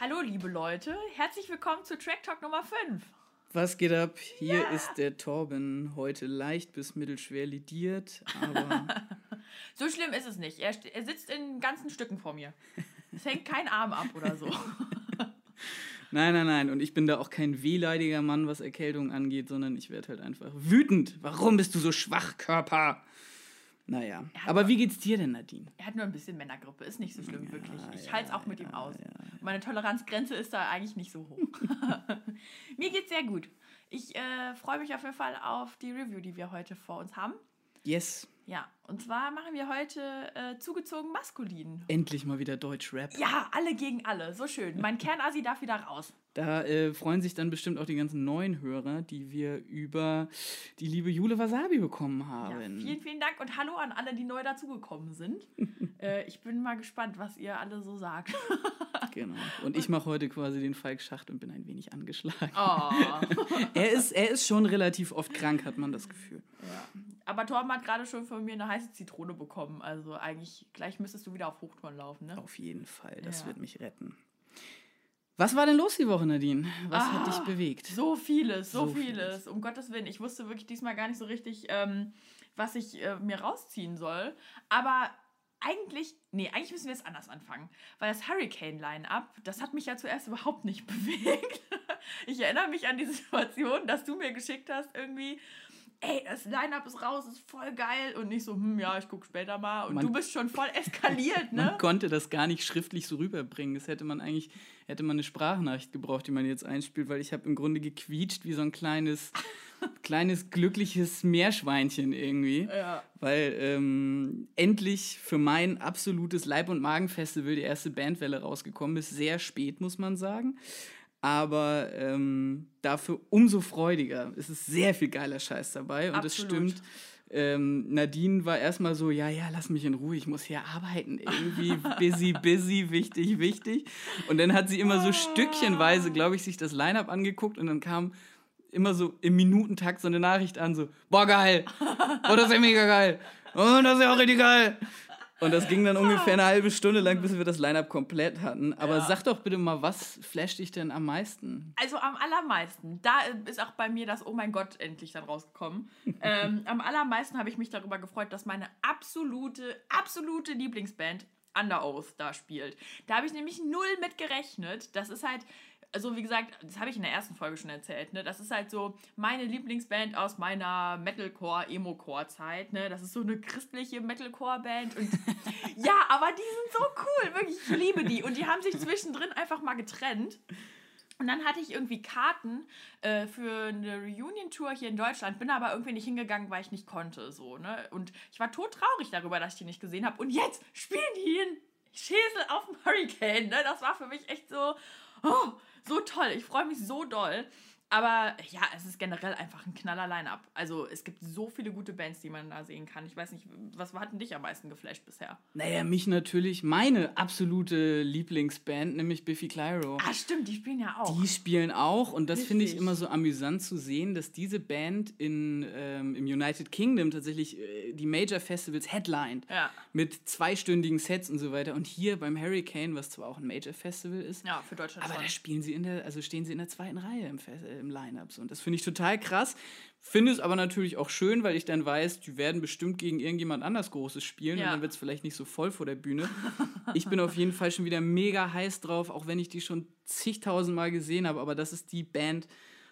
Hallo, liebe Leute, herzlich willkommen zu Track Talk Nummer 5. Was geht ab? Hier ja. ist der Torben, heute leicht bis mittelschwer lidiert, aber. so schlimm ist es nicht. Er, er sitzt in ganzen Stücken vor mir. Es hängt kein Arm ab oder so. Nein, nein, nein. Und ich bin da auch kein wehleidiger Mann, was Erkältung angeht, sondern ich werde halt einfach wütend. Warum bist du so schwach, Körper? Naja. Aber wie geht's dir denn, Nadine? Er hat nur ein bisschen Männergrippe, ist nicht so schlimm, ja, wirklich. Ich ja, halte es auch mit ja, ihm aus. Meine Toleranzgrenze ist da eigentlich nicht so hoch. Mir geht's sehr gut. Ich äh, freue mich auf jeden Fall auf die Review, die wir heute vor uns haben. Yes. Ja, und zwar machen wir heute äh, zugezogen maskulin. Endlich mal wieder Deutsch-Rap. Ja, alle gegen alle. So schön. Mein Kernasi darf wieder raus. Da äh, freuen sich dann bestimmt auch die ganzen neuen Hörer, die wir über die liebe Jule Wasabi bekommen haben. Ja, vielen, vielen Dank und hallo an alle, die neu dazugekommen sind. äh, ich bin mal gespannt, was ihr alle so sagt. genau. Und ich mache heute quasi den Falk Schacht und bin ein wenig angeschlagen. Oh. er, ist, er ist schon relativ oft krank, hat man das Gefühl. Ja. Aber Torben hat gerade schon von mir eine heiße Zitrone bekommen. Also eigentlich, gleich müsstest du wieder auf Hochtouren laufen, ne? Auf jeden Fall. Das ja. wird mich retten. Was war denn los die Woche, Nadine? Was ah, hat dich bewegt? So vieles, so, so vieles. vieles. Um Gottes Willen. Ich wusste wirklich diesmal gar nicht so richtig, ähm, was ich äh, mir rausziehen soll. Aber eigentlich, nee, eigentlich müssen wir es anders anfangen. Weil das Hurricane-Line-Up, das hat mich ja zuerst überhaupt nicht bewegt. ich erinnere mich an die Situation, dass du mir geschickt hast, irgendwie ey, das Line-Up ist raus, ist voll geil. Und nicht so, hm, ja, ich guck später mal. Und man, du bist schon voll eskaliert, ne? Man konnte das gar nicht schriftlich so rüberbringen. Das hätte man eigentlich, hätte man eine Sprachnachricht gebraucht, die man jetzt einspielt, weil ich habe im Grunde gequietscht wie so ein kleines, kleines glückliches Meerschweinchen irgendwie. Ja. Weil ähm, endlich für mein absolutes Leib- und Magenfestival die erste Bandwelle rausgekommen ist. Sehr spät, muss man sagen aber ähm, dafür umso freudiger. Es ist sehr viel geiler Scheiß dabei und es stimmt. Ähm, Nadine war erstmal so, ja, ja, lass mich in Ruhe, ich muss hier arbeiten, irgendwie busy, busy, wichtig, wichtig. Und dann hat sie immer so stückchenweise, glaube ich, sich das Line-up angeguckt und dann kam immer so im Minutentakt so eine Nachricht an, so, boah, geil, boah, das ist ja mega geil, und das ist ja auch richtig geil. Und das ging dann ungefähr eine halbe Stunde lang, bis wir das Line-Up komplett hatten. Aber ja. sag doch bitte mal, was flasht dich denn am meisten? Also am allermeisten. Da ist auch bei mir das Oh mein Gott endlich dann rausgekommen. ähm, am allermeisten habe ich mich darüber gefreut, dass meine absolute, absolute Lieblingsband Under Oath da spielt. Da habe ich nämlich null mit gerechnet. Das ist halt also wie gesagt, das habe ich in der ersten Folge schon erzählt, ne? Das ist halt so meine Lieblingsband aus meiner Metalcore, Emo-Core-Zeit, ne? Das ist so eine christliche Metalcore-Band und ja, aber die sind so cool, wirklich, ich liebe die. Und die haben sich zwischendrin einfach mal getrennt. Und dann hatte ich irgendwie Karten äh, für eine Reunion-Tour hier in Deutschland, bin aber irgendwie nicht hingegangen, weil ich nicht konnte. So, ne? Und ich war todtraurig darüber, dass ich die nicht gesehen habe. Und jetzt spielen die in Schäsel auf dem Hurricane. Ne? Das war für mich echt so, oh, so toll. Ich freue mich so doll. Aber ja, es ist generell einfach ein knaller Line-Up. Also es gibt so viele gute Bands, die man da sehen kann. Ich weiß nicht, was hat denn dich am meisten geflasht bisher? Naja, mich natürlich meine absolute Lieblingsband, nämlich Biffy Clyro. Ah, stimmt, die spielen ja auch. Die spielen auch und das finde ich immer so amüsant zu sehen, dass diese Band in, ähm, im United Kingdom tatsächlich äh, die Major Festivals headlined. Ja. Mit zweistündigen Sets und so weiter. Und hier beim Hurricane, was zwar auch ein Major Festival ist. Ja, für Deutschland Aber schon. da spielen sie in der, also stehen sie in der zweiten Reihe im Festival im Line-Up. Und das finde ich total krass. Finde es aber natürlich auch schön, weil ich dann weiß, die werden bestimmt gegen irgendjemand anders Großes spielen ja. und dann wird es vielleicht nicht so voll vor der Bühne. ich bin auf jeden Fall schon wieder mega heiß drauf, auch wenn ich die schon zigtausend Mal gesehen habe. Aber das ist die Band,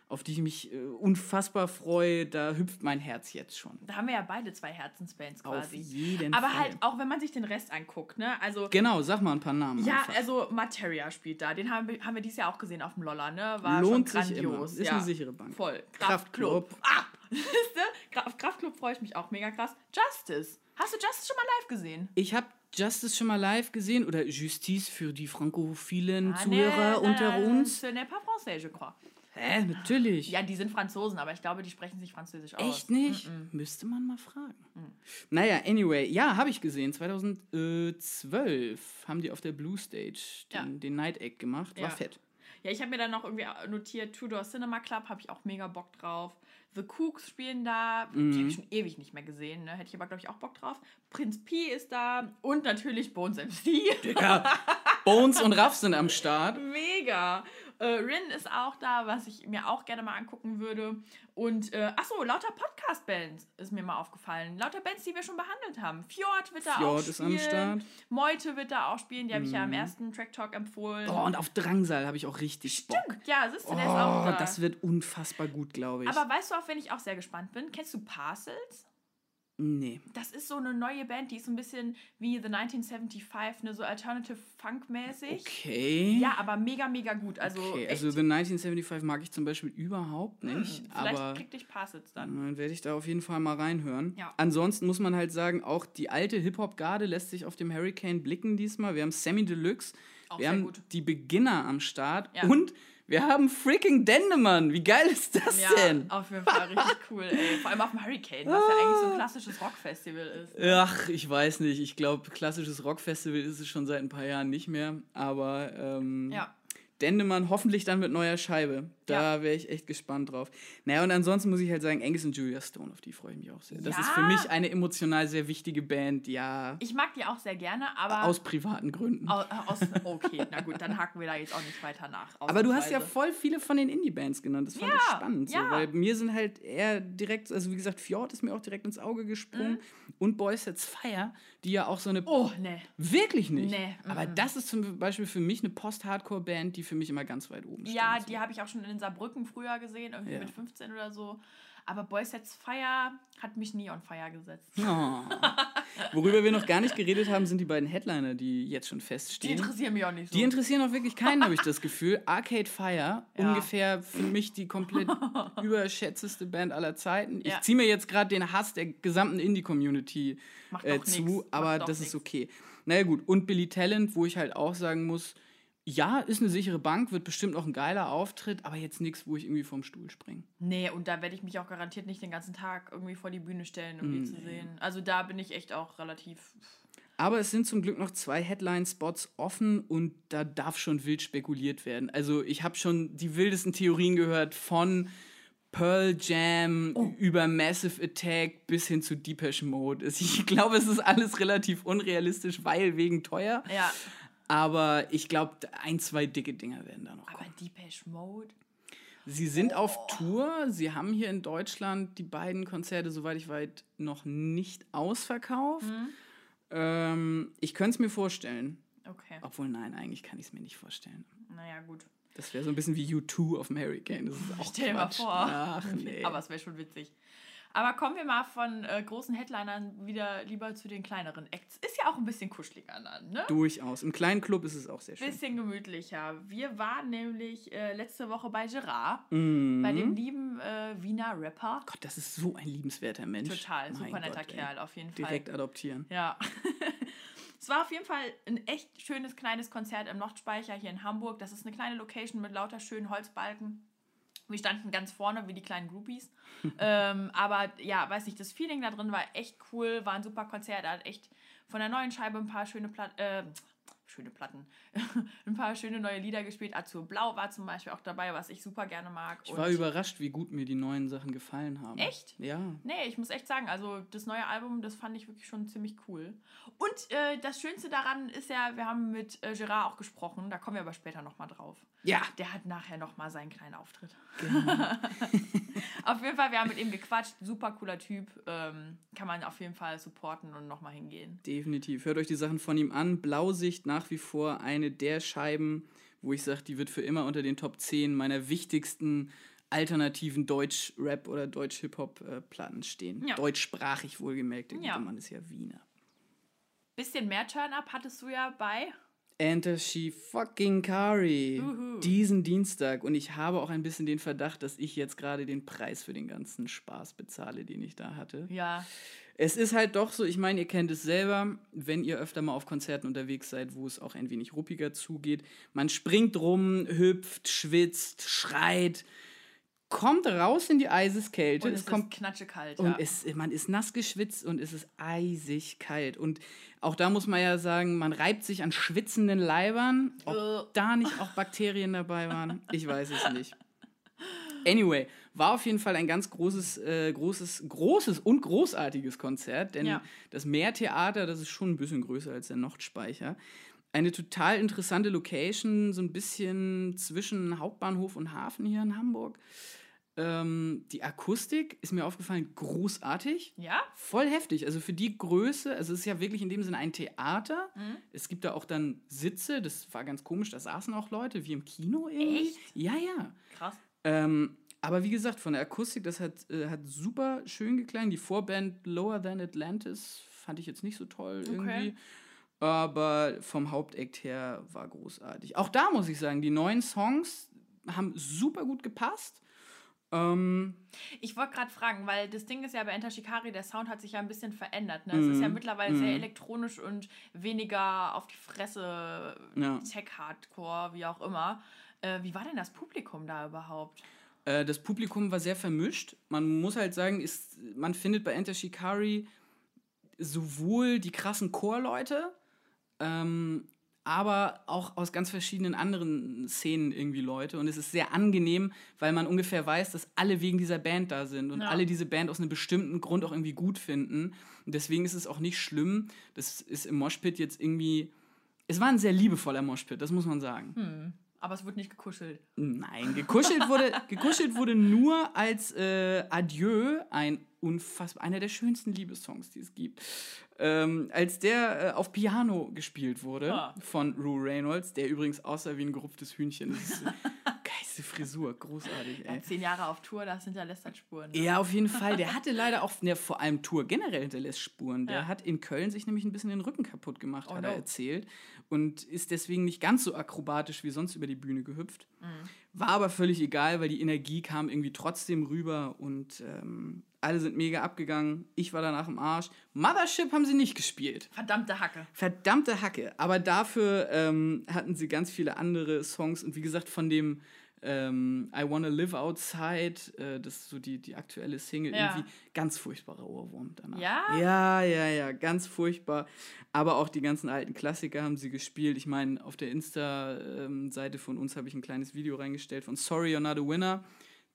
auf die ich mich äh, unfassbar freue. Da hüpft mein Herz jetzt schon. Da haben wir ja beide zwei Herzensbands quasi. Auf jeden Aber Fall. halt auch, wenn man sich den Rest anguckt, ne? Also, genau, sag mal ein paar Namen. Ja, einfach. also Materia spielt da. Den haben wir, haben wir dieses Jahr auch gesehen auf dem Lolla, ne? War Lohnt schon grandios. Sich immer. Ist ja. eine sichere Bank. Voll. Kraftclub. Kraftclub. Ah! Auf Kraftclub freue ich mich auch mega krass. Justice. Hast du Justice schon mal live gesehen? Ich habe Justice schon mal live gesehen oder Justice für die frankophilen ah, Zuhörer ne, unter ne, uns. Ce n'est pas français, je crois. Hä, natürlich. Ja, die sind Franzosen, aber ich glaube, die sprechen sich Französisch aus. Echt nicht? Mm -mm. Müsste man mal fragen. Mm. Naja, anyway, ja, habe ich gesehen. 2012 haben die auf der Blue Stage den, ja. den Night Egg gemacht. War ja. fett. Ja, ich habe mir dann noch irgendwie notiert, Tudor Cinema Club, habe ich auch mega Bock drauf. The Cooks spielen da. Die habe ich schon ewig nicht mehr gesehen. Ne? Hätte ich aber, glaube ich, auch Bock drauf. Prinz P ist da. Und natürlich Bones MC. Ja, Bones und Raff sind am Start. Mega. Äh, Rin ist auch da, was ich mir auch gerne mal angucken würde. Und, äh, achso, lauter Podcast-Bands ist mir mal aufgefallen. Lauter Bands, die wir schon behandelt haben. Fjord wird da auch Fjord spielen. ist am Start. Mhm. Meute wird da auch spielen. Die habe ich ja im ersten Track Talk empfohlen. Oh, und auf Drangsal habe ich auch richtig Bock. Ja, siehst du, der ist auch Oh, da. das wird unfassbar gut, glaube ich. Aber weißt du, auf wen ich auch sehr gespannt bin? Kennst du Parcels? Nee. Das ist so eine neue Band, die ist so ein bisschen wie The 1975, ne, so Alternative Funk-mäßig. Okay. Ja, aber mega, mega gut. Also, okay. Also The 1975 mag ich zum Beispiel überhaupt nicht. vielleicht aber krieg dich Parcels dann. dann werde ich da auf jeden Fall mal reinhören. Ja. Ansonsten muss man halt sagen, auch die alte Hip-Hop-Garde lässt sich auf dem Hurricane blicken diesmal. Wir haben Sammy Deluxe, Auch wir sehr haben gut. die Beginner am Start Ja. und wir haben freaking Dendemann. Wie geil ist das Ja, denn? auf jeden Fall richtig cool, ey. Vor allem auf dem Hurricane, was ja eigentlich so ein klassisches Rockfestival ist. Ach, ich weiß nicht. Ich glaube, klassisches Rockfestival ist es schon seit ein paar Jahren nicht mehr. Aber ähm, Ja. Dendemann hoffentlich dann mit neuer Scheibe. Da wäre ich echt gespannt drauf. Naja, und ansonsten muss ich halt sagen, Angus und Julia Stone, auf die freue ich mich auch sehr. Das Ja. ist für mich eine emotional sehr wichtige Band, ja. Ich mag die auch sehr gerne, aber. Aus privaten Gründen. Au- aus, okay, na gut, dann haken wir da jetzt auch nicht weiter nach. Aber du hast ja voll viele von den Indie-Bands genannt. Das fand Ja, ich spannend. So, ja. weil mir sind halt eher direkt, also wie gesagt, Fjord ist mir auch direkt ins Auge gesprungen. Und Boys Sets Fire, die ja auch so eine. Mhm. Oh, ne. Wirklich nicht. Nee, Aber das ist zum Beispiel für mich eine Post-Hardcore-Band, die für mich immer ganz weit oben steht. Ja, die habe ich auch schon in Saarbrücken früher gesehen, irgendwie Ja. mit 15 oder so. Aber Boys Sets Fire hat mich nie on fire gesetzt. Oh. Worüber wir noch gar nicht geredet haben, sind die beiden Headliner, die jetzt schon Die feststehen. interessieren mich auch nicht so. Die interessieren auch wirklich keinen, habe ich das Gefühl. Arcade Fire, Ja. ungefähr für mich die komplett überschätzteste Band aller Zeiten. Ich Ja. ziehe mir jetzt gerade den Hass der gesamten Indie-Community äh, zu, nix. Aber das nix. ist okay. Naja gut, und Billy Talent, wo ich halt auch sagen muss, ja, ist eine sichere Bank, wird bestimmt auch ein geiler Auftritt, aber jetzt nichts, wo ich irgendwie vom Stuhl springe. Nee, und da werde ich mich auch garantiert nicht den ganzen Tag irgendwie vor die Bühne stellen, um die zu sehen. Also da bin ich echt auch relativ. Aber es sind zum Glück noch zwei Headline-Spots offen und da darf schon wild spekuliert werden. Also ich habe schon die wildesten Theorien gehört von Pearl Jam Oh. über Massive Attack bis hin zu Depeche Mode. Ich glaube, es ist alles relativ unrealistisch, weil wegen teuer. Ja. Aber ich glaube, ein, zwei dicke Dinger werden da noch Aber kommen. Depeche Mode. Sie sind auf Tour. Sie haben hier in Deutschland die beiden Konzerte, soweit ich weiß, noch nicht ausverkauft. Mhm. Ähm, ich könnte es mir vorstellen. Okay. Obwohl, nein, eigentlich kann ich es mir nicht vorstellen. Naja, gut. Das wäre so ein bisschen wie U2 auf dem Hurricane. Das ist auch Stell dir mal Quatsch. vor. Ach, nee. Aber es wäre schon witzig. Aber kommen wir mal von äh, großen Headlinern wieder lieber zu den kleineren Acts. Ist ja auch ein bisschen kuscheliger dann, ne? Durchaus. Im kleinen Club ist es auch sehr schön. Bisschen gemütlicher. Wir waren nämlich äh, letzte Woche bei Gerard, Mhm. bei dem lieben äh, Wiener Rapper. Gott, das ist so ein liebenswerter Mensch. Total, Mein super netter Gott, ey. Kerl, auf jeden Fall. Direkt adoptieren. Ja. es war auf jeden Fall ein echt schönes kleines Konzert im Nordspeicher hier in Hamburg. Das ist eine kleine Location mit lauter schönen Holzbalken. Wir standen ganz vorne wie die kleinen Groupies. ähm, aber ja, weiß nicht, das Feeling da drin war echt cool, war ein super Konzert. Er hat echt von der neuen Scheibe ein paar schöne Platten, äh, schöne Platten, ein paar schöne neue Lieder gespielt. Azur Blau war zum Beispiel auch dabei, was ich super gerne mag. Ich war überrascht, wie gut mir die neuen Sachen gefallen haben. Echt? Ja. Nee, ich muss echt sagen, also das neue Album, das fand ich wirklich schon ziemlich cool. Und äh, das Schönste daran ist ja, wir haben mit äh, Gerard auch gesprochen, da kommen wir aber später nochmal drauf. Ja. Der hat nachher nochmal seinen kleinen Auftritt. Genau. auf jeden Fall, wir haben mit ihm gequatscht, super cooler Typ, ähm, kann man auf jeden Fall supporten und nochmal hingehen. Definitiv. Hört euch die Sachen von ihm an. Blausicht nach wie vor eine der Scheiben, wo ich sage, die wird für immer unter den Top 10 meiner wichtigsten alternativen Deutsch-Rap- oder Deutsch-Hip-Hop-Platten stehen. Ja. Deutschsprachig wohlgemerkt. Der Ja. Mann ist ja Wiener. Bisschen mehr Turn-Up hattest du ja bei. Enter she fucking Kari. Uhu. Diesen Dienstag. Und ich habe auch ein bisschen den Verdacht, dass ich jetzt gerade den Preis für den ganzen Spaß bezahle, den ich da hatte. Ja, Es ist halt doch so, ich meine, ihr kennt es selber, wenn ihr öfter mal auf Konzerten unterwegs seid, wo es auch ein wenig ruppiger zugeht. Man springt rum, hüpft, schwitzt, schreit, kommt raus in die Eiseskälte. und es es kommt knatschekalt. und ja. es, man ist nass geschwitzt und es ist eisig kalt. Und auch da muss man ja sagen, man reibt sich an schwitzenden Leibern. Ob Äh. da nicht auch Bakterien dabei waren, ich weiß es nicht. Anyway, War auf jeden Fall ein ganz großes, äh, großes, großes und großartiges Konzert, denn Ja. das Meertheater, das ist schon ein bisschen größer als der Nordspeicher. Eine total interessante Location, so ein bisschen zwischen Hauptbahnhof und Hafen hier in Hamburg. Ähm, die Akustik ist mir aufgefallen, großartig. Ja? Voll heftig. Also für die Größe, also es ist ja wirklich in dem Sinne ein Theater. Mhm. Es gibt da auch dann Sitze, das war ganz komisch, da saßen auch Leute, wie im Kino irgendwie. Echt? Ja, ja. Krass. Ähm, aber wie gesagt, von der Akustik, das hat, äh, hat super schön geklangen. Die Vorband Lower Than Atlantis fand ich jetzt nicht so toll irgendwie. Aber vom Hauptakt her war großartig. Auch da muss ich sagen, die neuen Songs haben super gut gepasst. Ähm, Ich wollte gerade fragen, weil das Ding ist ja bei Enter Shikari, der Sound hat sich ja ein bisschen verändert. Ne? Es ist ja mittlerweile sehr elektronisch und weniger auf die Fresse, Ja. Tech-Hardcore, wie auch immer. Äh, wie war denn das Publikum da überhaupt? Äh, das Publikum war sehr vermischt. Man muss halt sagen, ist, man findet bei Enter Shikari sowohl die krassen Chorleute, ähm, aber auch aus ganz verschiedenen anderen Szenen irgendwie Leute. Und es ist sehr angenehm, weil man ungefähr weiß, dass alle wegen dieser Band da sind und Ja. alle diese Band aus einem bestimmten Grund auch irgendwie gut finden. Und deswegen ist es auch nicht schlimm. Das ist im Moshpit jetzt irgendwie. Es war ein sehr liebevoller Moshpit, das muss man sagen. Aber es wurde nicht gekuschelt. Nein, gekuschelt wurde, gekuschelt wurde nur als äh, Adieu, ein unfassbar, einer der schönsten Liebessongs, die es gibt. Ähm, als der äh, auf Piano gespielt wurde Ah. von Rue Reynolds, der übrigens aussah wie ein gerupftes Hühnchen. Das ist, geilste Frisur, großartig, ey. Ja, zehn Jahre auf Tour, das hinterlässt halt Spuren. Ne? Ja, auf jeden Fall. Der hatte leider auch, ne, vor allem Tour generell hinterlässt Spuren. Der Ja. hat in Köln sich nämlich ein bisschen den Rücken kaputt gemacht, Oh hat no. er erzählt. Und ist deswegen nicht ganz so akrobatisch wie sonst über die Bühne gehüpft. Mhm. War aber völlig egal, weil die Energie kam irgendwie trotzdem rüber und ähm, alle sind mega abgegangen. Ich war danach im Arsch. Mothership haben sie nicht gespielt. Verdammte Hacke. Verdammte Hacke. Aber dafür ähm, hatten sie ganz viele andere Songs. Und wie gesagt, von dem ähm, I Wanna Live Outside, äh, das ist so die, die aktuelle Single, Ja. irgendwie ganz furchtbarer Ohrwurm danach. Ja? Ja, ja, ja, ganz furchtbar. Aber auch die ganzen alten Klassiker haben sie gespielt. Ich meine, auf der Insta-Seite von uns habe ich ein kleines Video reingestellt von Sorry You're Not a Winner.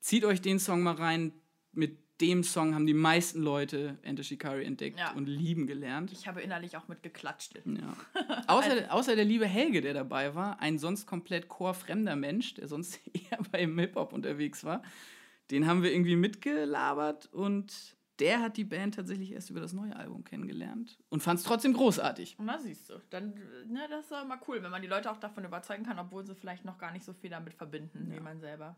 Zieht euch den Song mal rein. Mit dem Song haben die meisten Leute Enter Shikari entdeckt Ja. und lieben gelernt. Ich habe innerlich auch mit geklatscht. Ja. Außer, außer der liebe Helge, der dabei war, ein sonst komplett chorfremder Mensch, der sonst eher beim Hip-Hop unterwegs war, den haben wir irgendwie mitgelabert und der hat die Band tatsächlich erst über das neue Album kennengelernt und fand es trotzdem großartig. Na, siehst du. Dann, ne, das ist mal cool, wenn man die Leute auch davon überzeugen kann, obwohl sie vielleicht noch gar nicht so viel damit verbinden, wie man selber.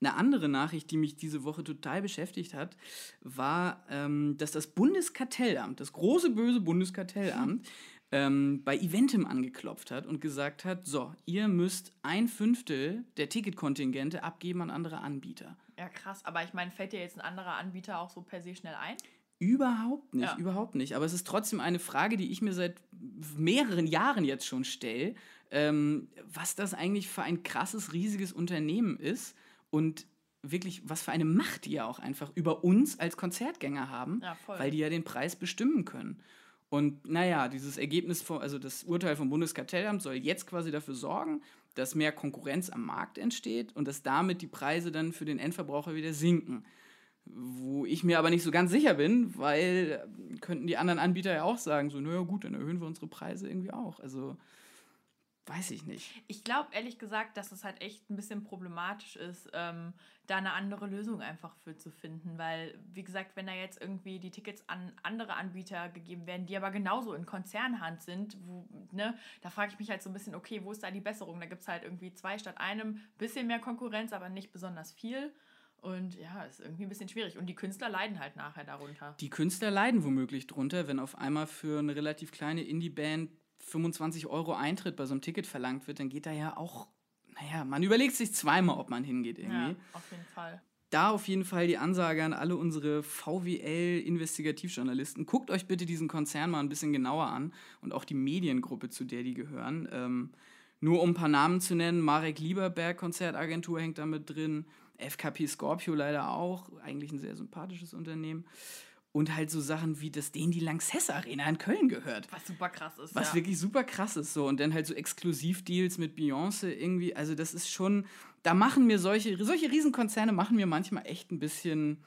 Eine andere Nachricht, die mich diese Woche total beschäftigt hat, war, ähm, dass das Bundeskartellamt, das große böse Bundeskartellamt, ähm, bei Eventim angeklopft hat und gesagt hat, so, ihr müsst ein Fünftel der Ticketkontingente abgeben an andere Anbieter. Ja, krass. Aber ich meine, fällt dir jetzt ein anderer Anbieter auch so per se schnell ein? Überhaupt nicht, Ja. überhaupt nicht. Aber es ist trotzdem eine Frage, die ich mir seit mehreren Jahren jetzt schon stelle, ähm, was das eigentlich für ein krasses, riesiges Unternehmen ist und wirklich, was für eine Macht die ja auch einfach über uns als Konzertgänger haben, Ja, weil die ja den Preis bestimmen können. Und naja, dieses Ergebnis, vom, also das Urteil vom Bundeskartellamt soll jetzt quasi dafür sorgen, dass mehr Konkurrenz am Markt entsteht und dass damit die Preise dann für den Endverbraucher wieder sinken. Wo ich mir aber nicht so ganz sicher bin, weil äh, könnten die anderen Anbieter ja auch sagen, so, naja gut, dann erhöhen wir unsere Preise irgendwie auch. Also weiß ich nicht. Ich glaube ehrlich gesagt, dass es halt echt ein bisschen problematisch ist, ähm, da eine andere Lösung einfach für zu finden. Weil, wie gesagt, wenn da jetzt irgendwie die Tickets an andere Anbieter gegeben werden, die aber genauso in Konzernhand sind, wo, ne, da frage ich mich halt so ein bisschen, okay, wo ist da die Besserung? Da gibt es halt irgendwie zwei statt einem, bisschen mehr Konkurrenz, aber nicht besonders viel. Und ja, ist irgendwie ein bisschen schwierig. Und die Künstler leiden halt nachher darunter. Die Künstler leiden womöglich drunter, wenn auf einmal für eine relativ kleine Indie-Band 25 Euro Eintritt bei so einem Ticket verlangt wird, dann geht da ja auch, naja, man überlegt sich zweimal, ob man hingeht irgendwie. Ja, auf jeden Fall. Da auf jeden Fall die Ansage an alle unsere VWL-Investigativjournalisten. Guckt euch bitte diesen Konzern mal ein bisschen genauer an und auch die Mediengruppe, zu der die gehören. Ähm, nur um ein paar Namen zu nennen, Marek Lieberberg Konzertagentur hängt da mit drin, FKP Scorpio leider auch, eigentlich ein sehr sympathisches Unternehmen. Und halt so Sachen wie, dass denen die Lanxess Arena in Köln gehört. Was super krass ist. Was ja. wirklich super krass ist so. Und dann halt so Exklusivdeals mit Beyoncé irgendwie. Also das ist schon, da machen mir solche, solche Riesenkonzerne machen mir manchmal echt ein bisschen,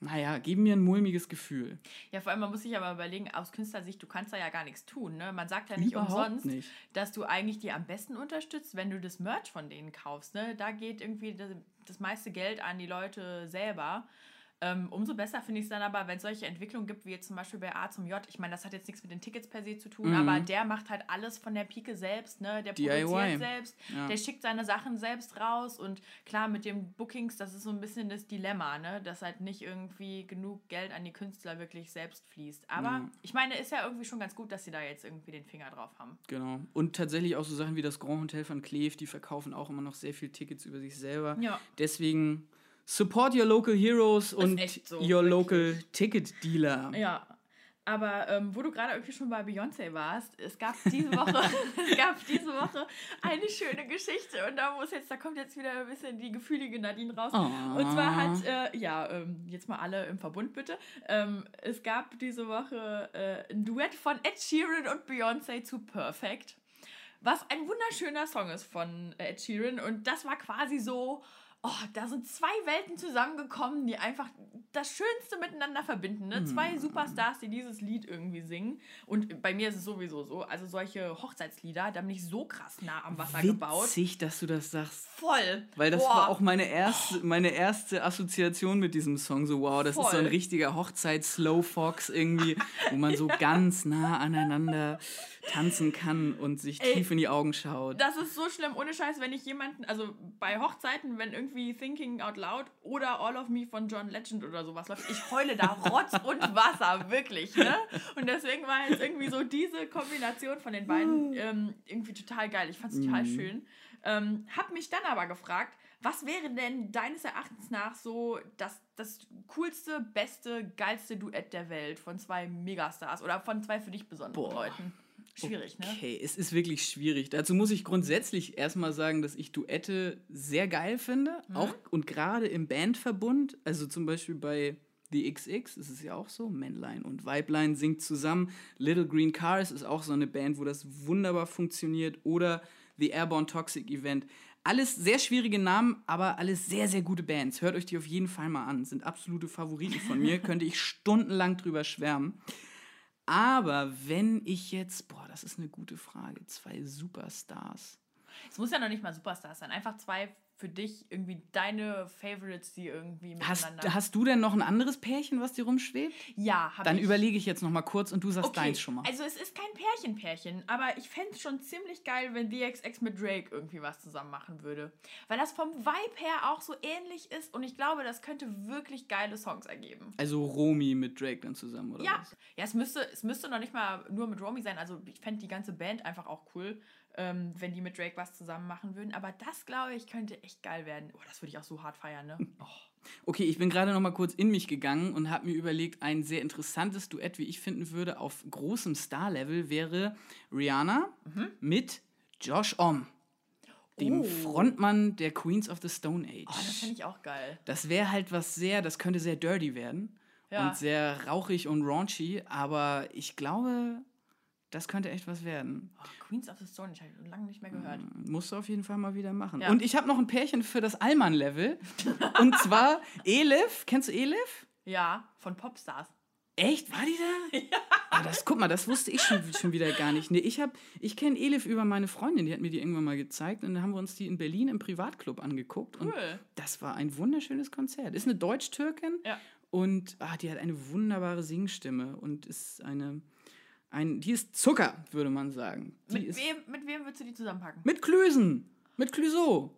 naja, geben mir ein mulmiges Gefühl. Ja, vor allem, man muss sich aber überlegen, aus Künstlersicht, du kannst da ja gar nichts tun. Ne? Man sagt ja nicht Überhaupt umsonst, nicht. dass du eigentlich die am besten unterstützt, wenn du das Merch von denen kaufst. Ne? Da geht irgendwie das, das meiste Geld an die Leute selber. Ähm, umso besser finde ich es dann aber, wenn es solche Entwicklungen gibt, wie jetzt zum Beispiel bei A zum J. Ich meine, das hat jetzt nichts mit den Tickets per se zu tun, Mhm. aber der macht halt alles von der Pike selbst. Ne? Der DIY. produziert selbst, Ja. der schickt seine Sachen selbst raus und klar, mit den Bookings, das ist so ein bisschen das Dilemma, ne? dass halt nicht irgendwie genug Geld an die Künstler wirklich selbst fließt. Aber Ja. ich meine, ist ja irgendwie schon ganz gut, dass sie da jetzt irgendwie den Finger drauf haben. Genau. Und tatsächlich auch so Sachen wie das Grand Hotel von Kleve, die verkaufen auch immer noch sehr viel Tickets über sich selber. Ja. Deswegen support your local heroes und so, your wirklich. local Ticket Dealer. Ja. Aber ähm, wo du gerade irgendwie schon bei Beyoncé warst, es gab diese Woche, es gab diese Woche eine schöne Geschichte und da muss jetzt, da kommt jetzt wieder ein bisschen die gefühlige Nadine raus. Ah. Und zwar hat, äh, ja, ähm, jetzt mal alle im Verbund bitte. Ähm, es gab diese Woche äh, ein Duett von Ed Sheeran und Beyoncé zu Perfect, was ein wunderschöner Song ist von Ed Sheeran und das war quasi so. Oh, da sind zwei Welten zusammengekommen, die einfach das Schönste miteinander verbinden. Ne? Zwei Superstars, die dieses Lied irgendwie singen. Und bei mir ist es sowieso so. Also solche Hochzeitslieder, da bin ich so krass nah am Wasser gebaut. Witzig, dass du das sagst. Voll. Weil das Boah. war auch meine erste, meine erste Assoziation mit diesem Song. So, wow, das ist so ein Voll. richtiger Hochzeits-Slow-Fox irgendwie, wo man so ganz nah aneinander tanzen kann und sich Ey, tief in die Augen schaut. Das ist so schlimm, ohne Scheiß, wenn ich jemanden, also bei Hochzeiten, wenn irgendwie Thinking Out Loud oder All of Me von John Legend oder sowas läuft, ich heule da Rotz und Wasser, wirklich, ne? Und deswegen war jetzt irgendwie so diese Kombination von den beiden ähm, irgendwie total geil. Ich fand es total schön. Ähm, hab mich dann aber gefragt, was wäre denn deines Erachtens nach so das, das coolste, beste, geilste Duett der Welt von zwei Megastars oder von zwei für dich besonderen Boah. Leuten? Schwierig, ne? Okay, es ist wirklich schwierig. Dazu muss ich grundsätzlich erstmal sagen, dass ich Duette sehr geil finde. Mhm. Auch und gerade im Bandverbund, also zum Beispiel bei The XX ist es ja auch so, Männlein und Weiblein singt zusammen. Little Green Cars ist auch so eine Band, wo das wunderbar funktioniert. Oder The Airborne Toxic Event. Alles sehr schwierige Namen, aber alles sehr, sehr gute Bands. Hört euch die auf jeden Fall mal an. Sind absolute Favoriten von mir. Könnte ich stundenlang drüber schwärmen. Aber wenn ich jetzt, boah, das ist eine gute Frage, zwei Superstars. Es muss ja noch nicht mal Superstars sein. Einfach zwei für dich irgendwie deine Favorites, die irgendwie Hast, miteinander. hast du denn noch ein anderes Pärchen, was dir rumschwebt? ja, hab Dann ich. überlege ich jetzt noch mal kurz und du sagst Okay, deins schon mal. Also es ist kein Pärchen-Pärchen, aber ich fände es schon ziemlich geil, wenn DXX mit Drake irgendwie was zusammen machen würde. Weil das vom Vibe her auch so ähnlich ist und ich glaube, das könnte wirklich geile Songs ergeben. Also Romy mit Drake dann zusammen, oder Ja, was? ja es, müsste, es müsste noch nicht mal nur mit Romy sein. Also ich fände die ganze Band einfach auch cool, ähm, wenn die mit Drake was zusammen machen würden. Aber das, glaube ich, könnte echt geil werden. Oh, das würde ich auch so hart feiern, ne? Oh. Okay, ich bin gerade noch mal kurz in mich gegangen und habe mir überlegt, ein sehr interessantes Duett, wie ich finden würde, auf großem Star-Level wäre Rihanna mit Josh Om, dem Oh. Frontmann der Queens of the Stone Age. Oh, das fände ich auch geil. Das wäre halt was sehr, das könnte sehr dirty werden Ja. und sehr rauchig und raunchy, aber ich glaube, das könnte echt was werden. Oh, Queens of the Stone, ich habe lange nicht mehr gehört. Musst du auf jeden Fall mal wieder machen. Ja. Und ich habe noch ein Pärchen für das Allmann-Level. und zwar Elif. Kennst du Elif? Ja, von Popstars. Echt? War die da? Ja. Ah, das, guck mal, das wusste ich schon, schon wieder gar nicht. Nee, ich, hab- ich kenne Elif über meine Freundin, die hat mir die irgendwann mal gezeigt und dann haben wir uns die in Berlin im Privatclub angeguckt. Und Cool. das war ein wunderschönes Konzert. Ist eine Deutsch-Türkin Ja. und ah, die hat eine wunderbare Singstimme und ist eine, ein, die ist Zucker, würde man sagen. Die Mit ist wem, mit wem würdest du die zusammenpacken? mit Klüsen, mit Clüso.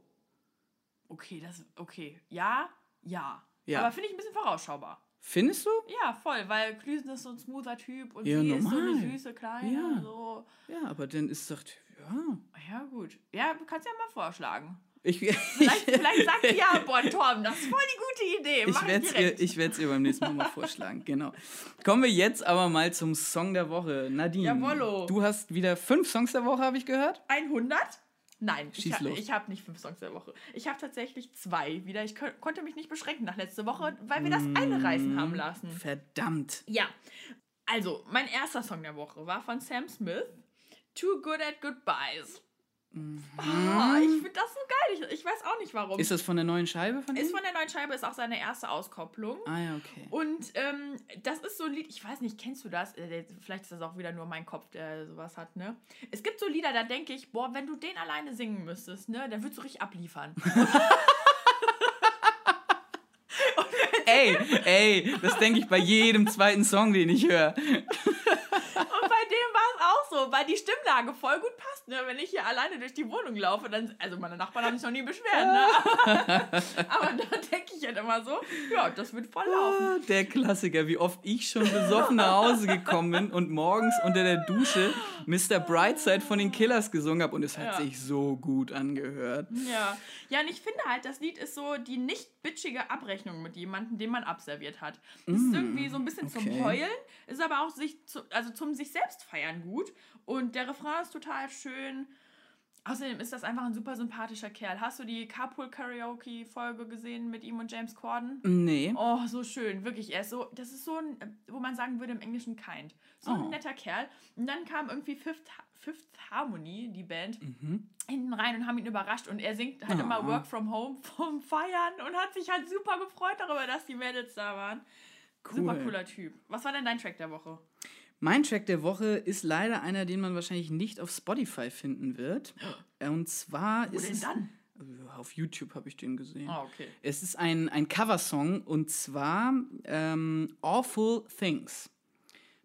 Okay, das okay. Ja, ja. Ja. Aber finde ich ein bisschen vorausschaubar. Findest du? Ja, voll, weil Klüsen ist so ein smoother Typ und Ja, sie ist so normal. eine süße Kleine. Ja. So. Ja, aber dann ist doch, ja. Ja, gut. Ja, du kannst ja mal vorschlagen. Ich, Vielleicht, vielleicht sagt sie ja, boah, Torben, das ist voll die gute Idee. Ich Mach werde ich es ihr, ich ihr beim nächsten Mal mal vorschlagen, genau. Kommen wir jetzt aber mal zum Song der Woche. Nadine, Jawollo. du hast wieder fünf Songs der Woche, habe ich gehört. 100? Nein, ich, Schieß los. ich habe nicht fünf Songs der Woche. Ich habe tatsächlich zwei wieder. Ich konnte mich nicht beschränken nach letzte Woche, weil wir das eine Reisen haben lassen. Verdammt. Ja, also mein erster Song der Woche war von Sam Smith, Too Good at Goodbyes. Oh, ich finde das so geil. Ich, ich weiß auch nicht warum. Mhm. Ist das von der neuen Scheibe von ihm? Ist von der neuen Scheibe, ist auch seine erste Auskopplung. ah ja, okay. Und ähm, das ist so ein Lied, ich weiß nicht, kennst du das? Äh, Vielleicht ist das auch wieder nur mein Kopf, der sowas hat, ne? Es gibt so Lieder, da denke ich, boah, wenn du den alleine singen müsstest, ne, dann würdest du richtig abliefern. ey, ey, das denke ich bei jedem zweiten Song, den ich höre. Und bei dem so, weil die Stimmlage voll gut passt, ne? Wenn ich hier alleine durch die Wohnung laufe, dann, also meine Nachbarn haben sich noch nie beschwert, ne? Aber da denke ich halt immer so, ja, das wird voll laufen. Ah, Der Klassiker, wie oft ich schon besoffen nach Hause gekommen bin und morgens unter der Dusche Mr. Brightside von den Killers gesungen habe und es hat Ja. sich so gut angehört. Ja. Ja, und ich finde halt, das Lied ist so die nicht bitchige Abrechnung mit jemandem, den man abserviert hat. Es ist irgendwie so ein bisschen Mm, okay. zum Heulen, ist aber auch sich zu, also zum sich selbst feiern gut. Und der Refrain ist total schön. Außerdem ist das einfach ein super sympathischer Kerl. Hast du die Carpool Karaoke Folge gesehen mit ihm und James Corden? Nee. Oh, so schön, wirklich. Er ist so, das ist so ein, wo man sagen würde im Englischen kind. So Oh. ein netter Kerl. Und dann kam irgendwie Fifth, Fifth Harmony, die Band, Mhm. hinten rein und haben ihn überrascht. Und er singt halt Ah. immer Work from Home vom Feiern und hat sich halt super gefreut darüber, dass die Mädels da waren. Super Cool. cooler Typ. Was war denn dein Track der Woche? Mein Track der Woche ist leider einer, den man wahrscheinlich nicht auf Spotify finden wird. Und zwar Wo ist denn es. dann? Äh, Auf YouTube habe ich den gesehen. Ah, okay. Es ist ein, ein Coversong und zwar ähm, Awful Things.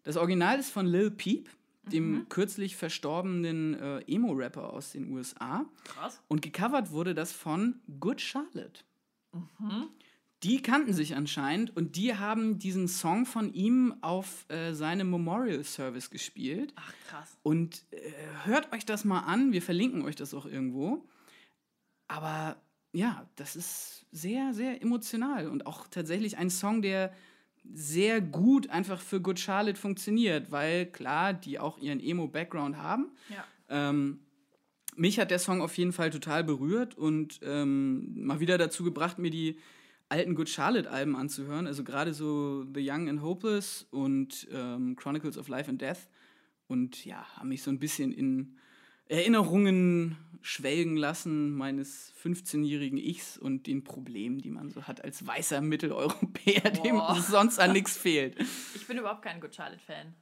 Das Original ist von Lil Peep, dem Mhm. kürzlich verstorbenen äh, Emo-Rapper aus den USA. Krass. Und gecovert wurde das von Good Charlotte. Mhm. Die kannten sich anscheinend und die haben diesen Song von ihm auf äh, seinem Memorial Service gespielt. Ach, krass. Und äh, hört euch das mal an, wir verlinken euch das auch irgendwo. Aber ja, das ist sehr, sehr emotional und auch tatsächlich ein Song, der sehr gut einfach für Good Charlotte funktioniert, weil klar, die auch ihren Emo-Background haben. Ja. Ähm, mich hat der Song auf jeden Fall total berührt und ähm, mal wieder dazu gebracht, mir die alten Good Charlotte-Alben anzuhören. Also gerade so The Young and Hopeless und ähm, Chronicles of Life and Death. Und ja, haben mich so ein bisschen in Erinnerungen schwelgen lassen meines 15-jährigen Ichs und den Problemen, die man so hat als weißer Mitteleuropäer, dem Boah. sonst an nichts fehlt. Ich bin überhaupt kein Good Charlotte-Fan.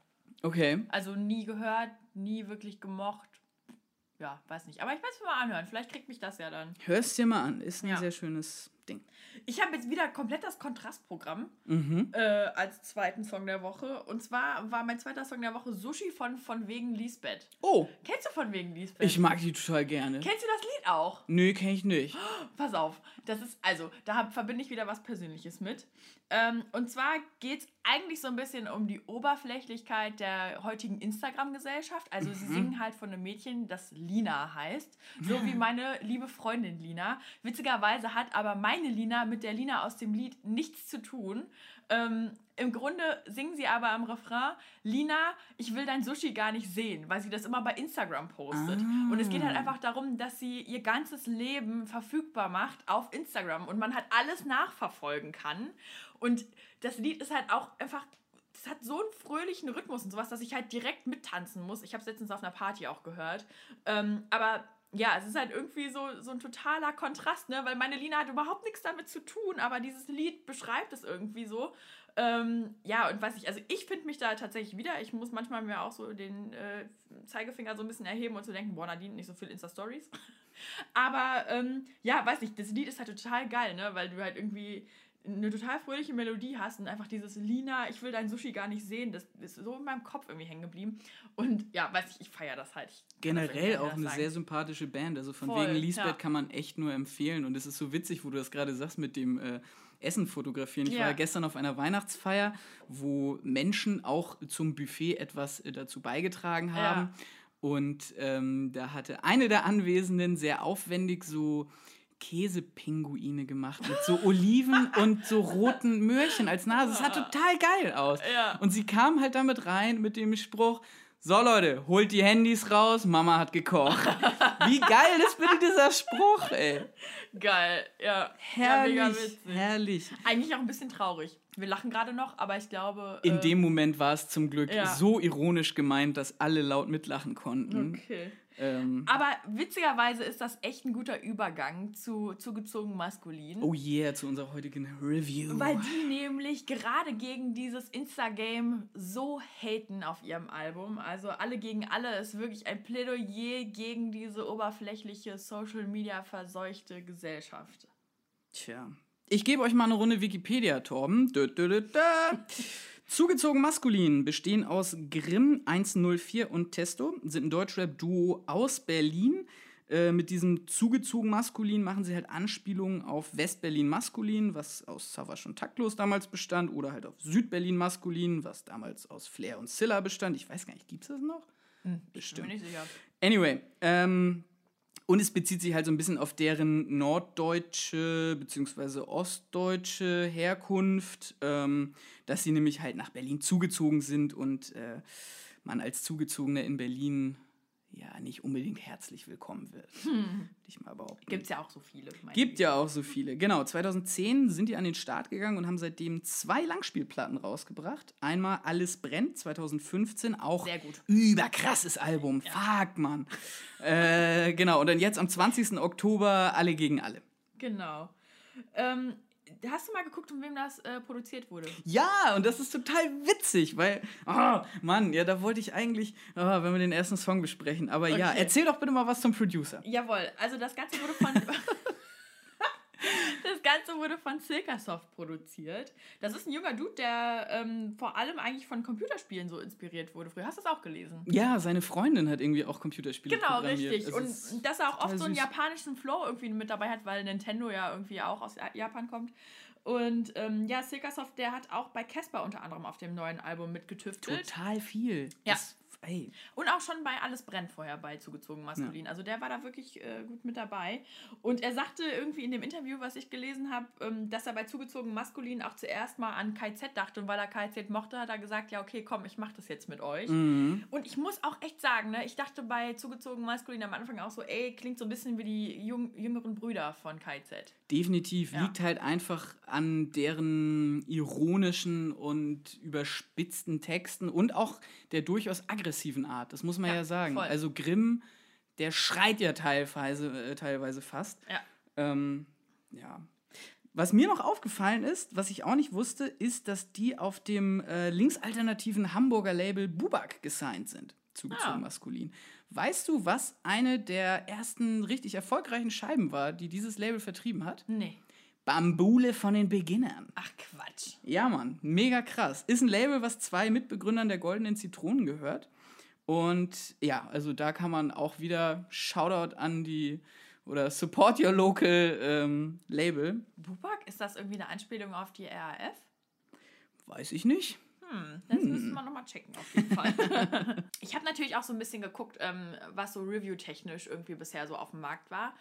Okay. Also nie gehört, nie wirklich gemocht. Ja, weiß nicht. Aber ich werde es mir mal anhören. Vielleicht kriegt mich das ja dann. Hörst dir mal an, ist ein Ja. sehr schönes Ding. Ich habe jetzt wieder komplett das Kontrastprogramm Mhm. äh, als zweiten Song der Woche. Und zwar war mein zweiter Song der Woche Sushi von Von wegen Lisbeth. Oh, Kennst du Von wegen Lisbeth? ich mag die total gerne. Kennst du das Lied auch? Nö, kenn ich nicht. Pass auf, das ist, also, da hab, verbinde ich wieder was Persönliches mit. Ähm, und zwar geht es eigentlich so ein bisschen um die Oberflächlichkeit der heutigen Instagram-Gesellschaft. Also, sie singen halt von einem Mädchen, das Lina heißt. So wie meine liebe Freundin Lina. Witzigerweise hat aber meine Lina mit der Lina aus dem Lied nichts zu tun. Ähm, Im Grunde singen sie aber am Refrain, Lina, ich will dein Sushi gar nicht sehen, weil sie das immer bei Instagram postet. Ah. Und es geht halt einfach darum, dass sie ihr ganzes Leben verfügbar macht auf Instagram und man halt alles nachverfolgen kann. Und das Lied ist halt auch einfach, es hat so einen fröhlichen Rhythmus und sowas, dass ich halt direkt mittanzen muss. Ich habe es letztens auf einer Party auch gehört. Ähm, aber ja, es ist halt irgendwie so, so ein totaler Kontrast, ne? Weil meine Lina hat überhaupt nichts damit zu tun, aber dieses Lied beschreibt es irgendwie so. Ähm, ja, und weiß ich, also ich finde mich da tatsächlich wieder. Ich muss manchmal mir auch so den äh, Zeigefinger so ein bisschen erheben und zu denken, boah, Nadine, nicht so viel Insta-Stories. Aber ähm, ja, weiß nicht, das Lied ist halt total geil, ne? Weil du halt irgendwie eine total fröhliche Melodie hast und einfach dieses Lina, ich will dein Sushi gar nicht sehen, das ist so in meinem Kopf irgendwie hängen geblieben. Und ja, weiß ich, ich feiere das halt. Generell auch eine sagen. sehr sympathische Band. Also von Voll, wegen Lisbeth ja. kann man echt nur empfehlen. Und es ist so witzig, wo du das gerade sagst mit dem äh, Essen fotografieren. Ich Ja. war ja gestern auf einer Weihnachtsfeier, wo Menschen auch zum Buffet etwas äh, dazu beigetragen haben. Und ähm, da hatte eine der Anwesenden sehr aufwendig so Käsepinguine gemacht mit so Oliven und so roten Möhrchen als Nase. Es sah total geil aus. Ja. Und sie kam halt damit rein mit dem Spruch, So Leute, holt die Handys raus, Mama hat gekocht. Wie geil ist bitte dieser Spruch, ey. Geil, ja. Herrlich, ja, herrlich. Eigentlich auch ein bisschen traurig. Wir lachen gerade noch, aber ich glaube. In äh, dem Moment war es zum Glück ja. so ironisch gemeint, dass alle laut mitlachen konnten. Okay. Ähm, Aber witzigerweise ist das echt ein guter Übergang zu zugezogen maskulin. oh yeah, zu unserer heutigen Review. Weil die nämlich gerade gegen dieses Insta-Game so haten auf ihrem Album. Also alle gegen alle ist wirklich ein Plädoyer gegen diese oberflächliche Social-Media verseuchte Gesellschaft. Tja. Ich gebe euch mal eine Runde Wikipedia, Torben. Dö, dö, dö. Zugezogen maskulin bestehen aus Grimm 104 und Testo, sind ein Deutschrap-Duo aus Berlin. Äh, mit diesem zugezogen maskulin machen sie halt Anspielungen auf Westberlin maskulin, was aus Savage und Taktlos damals bestand, oder halt auf Südberlin maskulin, was damals aus Flair und Silla bestand. Ich weiß gar nicht, gibt es das noch? Bestimmt. Bin ich sicher. Anyway, ähm, und es bezieht sich halt so ein bisschen auf deren norddeutsche bzw. ostdeutsche Herkunft, ähm, dass sie nämlich halt nach Berlin zugezogen sind und äh, man als Zugezogener in Berlin ja nicht unbedingt herzlich willkommen wird. Würde ich mal behaupten. Gibt es ja auch so viele. meine Gibt ja auch so viele. Genau, 2010 sind die an den Start gegangen und haben seitdem zwei Langspielplatten rausgebracht. Einmal Alles brennt, 2015, auch Sehr gut. überkrasses Album. Fuck, Mann. äh, genau, und dann jetzt am 20. Oktober Alle gegen alle. Genau. Ähm, hast du mal geguckt, um wem das äh, produziert wurde? Ja, und das ist total witzig, weil, oh, Mann, ja, da wollte ich eigentlich, oh, wenn wir den ersten Song besprechen. Aber ja, Okay. erzähl doch bitte mal was zum Producer. Jawohl, also das Ganze wurde von. das Ganze wurde von Silkasoft produziert. Das ist ein junger Dude, der ähm, vor allem eigentlich von Computerspielen so inspiriert wurde. Früher hast du das auch gelesen. Ja, seine Freundin hat irgendwie auch Computerspiele Genau, richtig. Es ist Und dass er auch oft so einen japanischen Flow irgendwie mit dabei hat, weil Nintendo ja irgendwie auch aus Japan kommt. Und ähm, ja, Silkasoft, der hat auch bei Casper unter anderem auf dem neuen Album mitgetüftelt. Total viel. Ja. Das, ey. Und auch schon bei Alles brennt vorher bei zugezogen maskulin. Also der war da wirklich äh, gut mit dabei. Und er sagte irgendwie in dem Interview, was ich gelesen habe, ähm, dass er bei zugezogen maskulin auch zuerst mal an KZ dachte. Und weil er KZ mochte, hat er gesagt, ja okay, komm, ich mach das jetzt mit euch. Mhm. Und ich muss auch echt sagen, ne, ich dachte bei zugezogen maskulin am Anfang auch so, ey, klingt so ein bisschen wie die jung, jüngeren Brüder von KZ. Definitiv. Ja. Liegt halt einfach an deren ironischen und überspitzten Texten und auch der durchaus aggressiven Art. Das muss man ja, Ja, sagen. voll. Also Grimm, der schreit ja teilweise, äh, teilweise fast. Ja. Ähm, ja. Was mir noch aufgefallen ist, was ich auch nicht wusste, ist, dass die auf dem äh, linksalternativen Hamburger Label Bubak gesigned sind. Zugezogen Ah. maskulin. Weißt du, was eine der ersten richtig erfolgreichen Scheiben war, die dieses Label vertrieben hat? Nee. Bambule von den Beginnern. Ach Quatsch. Ja, Mann, mega krass. Ist ein Label, was zwei Mitbegründern der Goldenen Zitronen gehört. Und ja, also da kann man auch wieder Shoutout an die oder Support Your Local ähm, Label. Bubak, ist das irgendwie eine Anspielung auf die RAF? Weiß ich nicht. Hm, das müssen wir nochmal checken, auf jeden Fall. ich habe natürlich auch so ein bisschen geguckt, ähm, was so review-technisch irgendwie bisher so auf dem Markt war.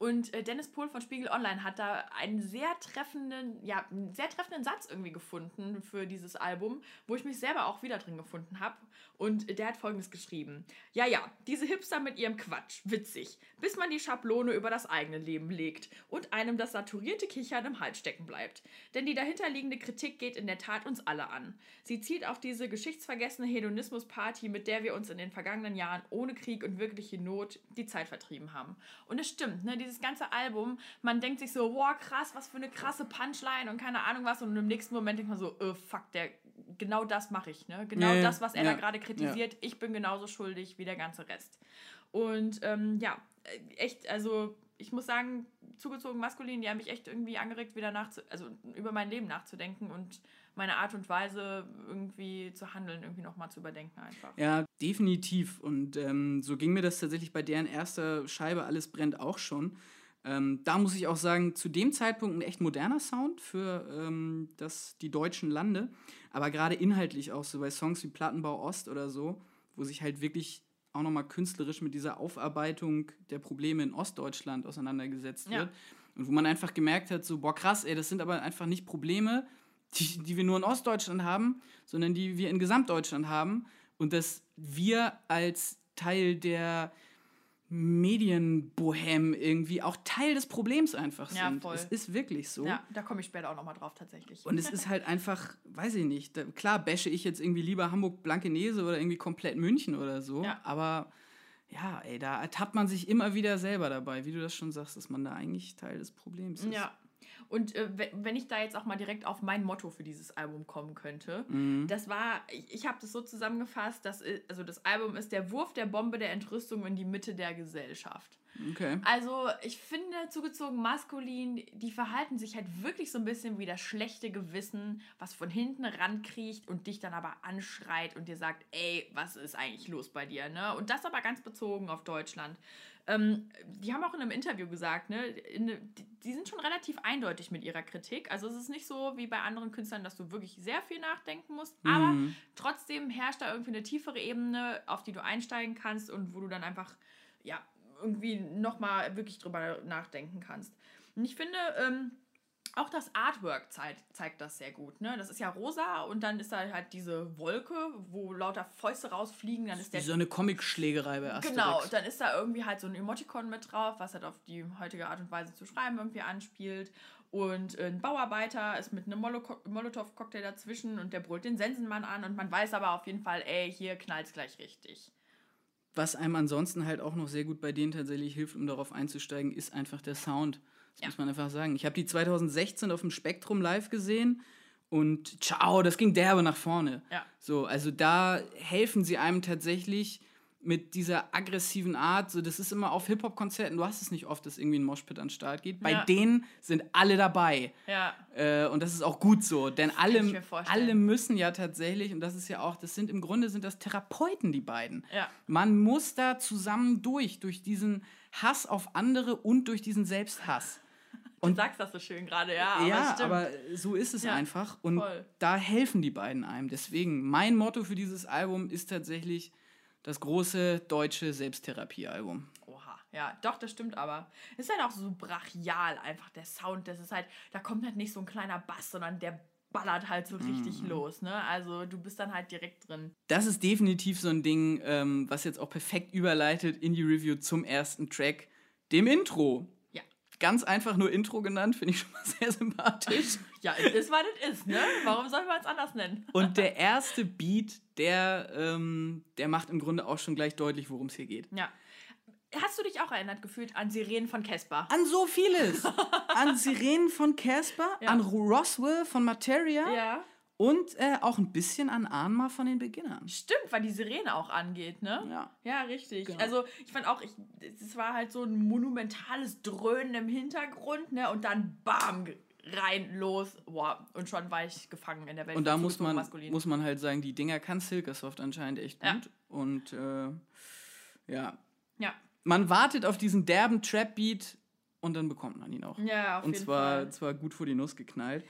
Und äh, Dennis Pohl von Spiegel Online hat da einen sehr treffenden, ja, einen sehr treffenden Satz irgendwie gefunden für dieses Album, wo ich mich selber auch wieder drin gefunden habe. Und der hat folgendes geschrieben: Ja, ja, diese Hipster mit ihrem Quatsch, witzig, bis man die Schablone über das eigene Leben legt und einem das saturierte Kichern im Hals stecken bleibt. Denn die dahinterliegende Kritik geht in der Tat uns alle an. Sie zielt auf diese geschichtsvergessene Hedonismusparty, mit der wir uns in den vergangenen Jahren ohne Krieg und wirkliche Not die Zeit vertrieben haben. Und es stimmt, ne, dieses ganze Album, man denkt sich so, wow, krass, was für eine krasse Punchline und keine Ahnung was. Und im nächsten Moment denkt man so, oh, fuck, der, genau das mache ich, ne? Genau Ja, ja, das, was er ja, da gerade kritisiert, ich bin genauso schuldig wie der ganze Rest. Und ähm, ja, äh, echt, also ich muss sagen, zugezogen maskulin, die haben mich echt irgendwie angeregt, wieder nachzu also über mein Leben nachzudenken und meine Art und Weise irgendwie zu handeln, irgendwie nochmal zu überdenken einfach. Ja, definitiv. Und ähm, so ging mir das tatsächlich bei deren erster Scheibe Alles brennt auch schon. Ähm, da muss ich auch sagen, zu dem Zeitpunkt ein echt moderner Sound für ähm, das, die deutschen Lande. Aber gerade inhaltlich auch so bei Songs wie Plattenbau Ost oder so, wo sich halt wirklich auch nochmal künstlerisch mit dieser Aufarbeitung der Probleme in Ostdeutschland auseinandergesetzt Ja. wird. Und wo man einfach gemerkt hat, so, boah, krass, ey, das sind aber einfach nicht Probleme, die, die wir nur in Ostdeutschland haben, sondern die wir in Gesamtdeutschland haben. und dass wir als Teil der Medienbohem irgendwie auch Teil des Problems einfach sind. Ja, voll. Es ist wirklich so. Ja, da komme ich später auch nochmal drauf tatsächlich. Und es ist halt einfach, weiß ich nicht, da, klar bashe ich jetzt irgendwie lieber Hamburg-Blankenese oder irgendwie komplett München oder so, ja. aber ja, ey, da ertappt man sich immer wieder selber dabei, wie du das schon sagst, dass man da eigentlich Teil des Problems ist. Ja, und äh, wenn ich da jetzt auch mal direkt auf mein Motto für dieses Album kommen könnte, mhm. das war, ich, ich habe das so zusammengefasst, dass äh, also das Album ist der Wurf der Bombe der Entrüstung in die Mitte der Gesellschaft. Okay. Also ich finde zugezogen maskulin, die verhalten sich halt wirklich so ein bisschen wie das schlechte Gewissen, was von hinten rankriecht und dich dann aber anschreit und dir sagt, ey, was ist eigentlich los bei dir, ne? Und das aber ganz bezogen auf Deutschland. Ähm, die haben auch in einem Interview gesagt, ne, in, die, die, sind schon relativ eindeutig mit ihrer Kritik. Also es ist nicht so wie bei anderen Künstlern, dass du wirklich sehr viel nachdenken musst, mhm. aber trotzdem herrscht da irgendwie eine tiefere Ebene, auf die du einsteigen kannst und wo du dann einfach, ja, irgendwie nochmal wirklich drüber nachdenken kannst. Und ich finde, ähm, auch das Artwork zeigt, zeigt das sehr gut. Ne? Das ist ja rosa und dann ist da halt diese Wolke, wo lauter Fäuste rausfliegen. Dann ist der Wie so eine Comic-Schlägerei bei Asterix. Genau, dann ist da irgendwie halt so ein Emoticon mit drauf, was halt auf die heutige Art und Weise zu schreiben irgendwie anspielt. Und ein Bauarbeiter ist mit einem Molotow-Cocktail dazwischen und der brüllt den Sensenmann an und man weiß aber auf jeden Fall, ey, hier knallt es gleich richtig. Was einem ansonsten halt auch noch sehr gut bei denen tatsächlich hilft, um darauf einzusteigen, ist einfach der Sound. Das ja. muss man einfach sagen. Ich habe die 2016 auf dem Spektrum live gesehen und ciao, das ging derbe nach vorne. Ja. So, also da helfen sie einem tatsächlich mit dieser aggressiven Art. So, das ist immer auf Hip-Hop-Konzerten, du hast es nicht oft, dass irgendwie ein Moshpit an den Start geht. Bei ja. denen sind alle dabei. Ja. Äh, und das ist auch gut so, denn alle, alle müssen ja tatsächlich, und das ist ja auch, das sind im Grunde sind das Therapeuten, die beiden. Ja. Man muss da zusammen durch, durch diesen Hass auf andere und durch diesen Selbsthass. Und du sagst das so schön gerade, ja. Aber ja, aber so ist es ja, einfach. Und voll. da helfen die beiden einem. Deswegen, mein Motto für dieses Album ist tatsächlich das große deutsche Selbsttherapiealbum. Oha, ja, doch, das stimmt aber. Es ist halt auch so brachial einfach der Sound. Das ist halt, da kommt halt nicht so ein kleiner Bass, sondern der ballert halt so richtig mm. los, ne? Also du bist dann halt direkt drin. Das ist definitiv so ein Ding, ähm, was jetzt auch perfekt überleitet in die Review zum ersten Track, dem Intro ganz einfach nur Intro genannt, finde ich schon mal sehr sympathisch. ja, es ist, was es ist, ne? Warum soll man es anders nennen? Und der erste Beat, der, ähm, der macht im Grunde auch schon gleich deutlich, worum es hier geht. Ja. Hast du dich auch erinnert gefühlt an Sirenen von Casper? An so vieles. an Sirenen von Casper, ja. an Roswell von Materia. Ja. Und äh, auch ein bisschen an Anma von den Beginnern. Stimmt, weil die Sirene auch angeht, ne? Ja. Ja, richtig. Genau. Also ich fand auch, es war halt so ein monumentales Dröhnen im Hintergrund, ne? Und dann BAM! rein, los, wow, und schon war ich gefangen in der Welt. Und da muss man, muss man halt sagen, die Dinger kann Silkersoft anscheinend echt gut. Ja. Und äh, ja. Ja. Man wartet auf diesen derben Trap-Beat und dann bekommt man ihn auch. Ja, auf und jeden zwar, Fall. Und zwar gut vor die Nuss geknallt.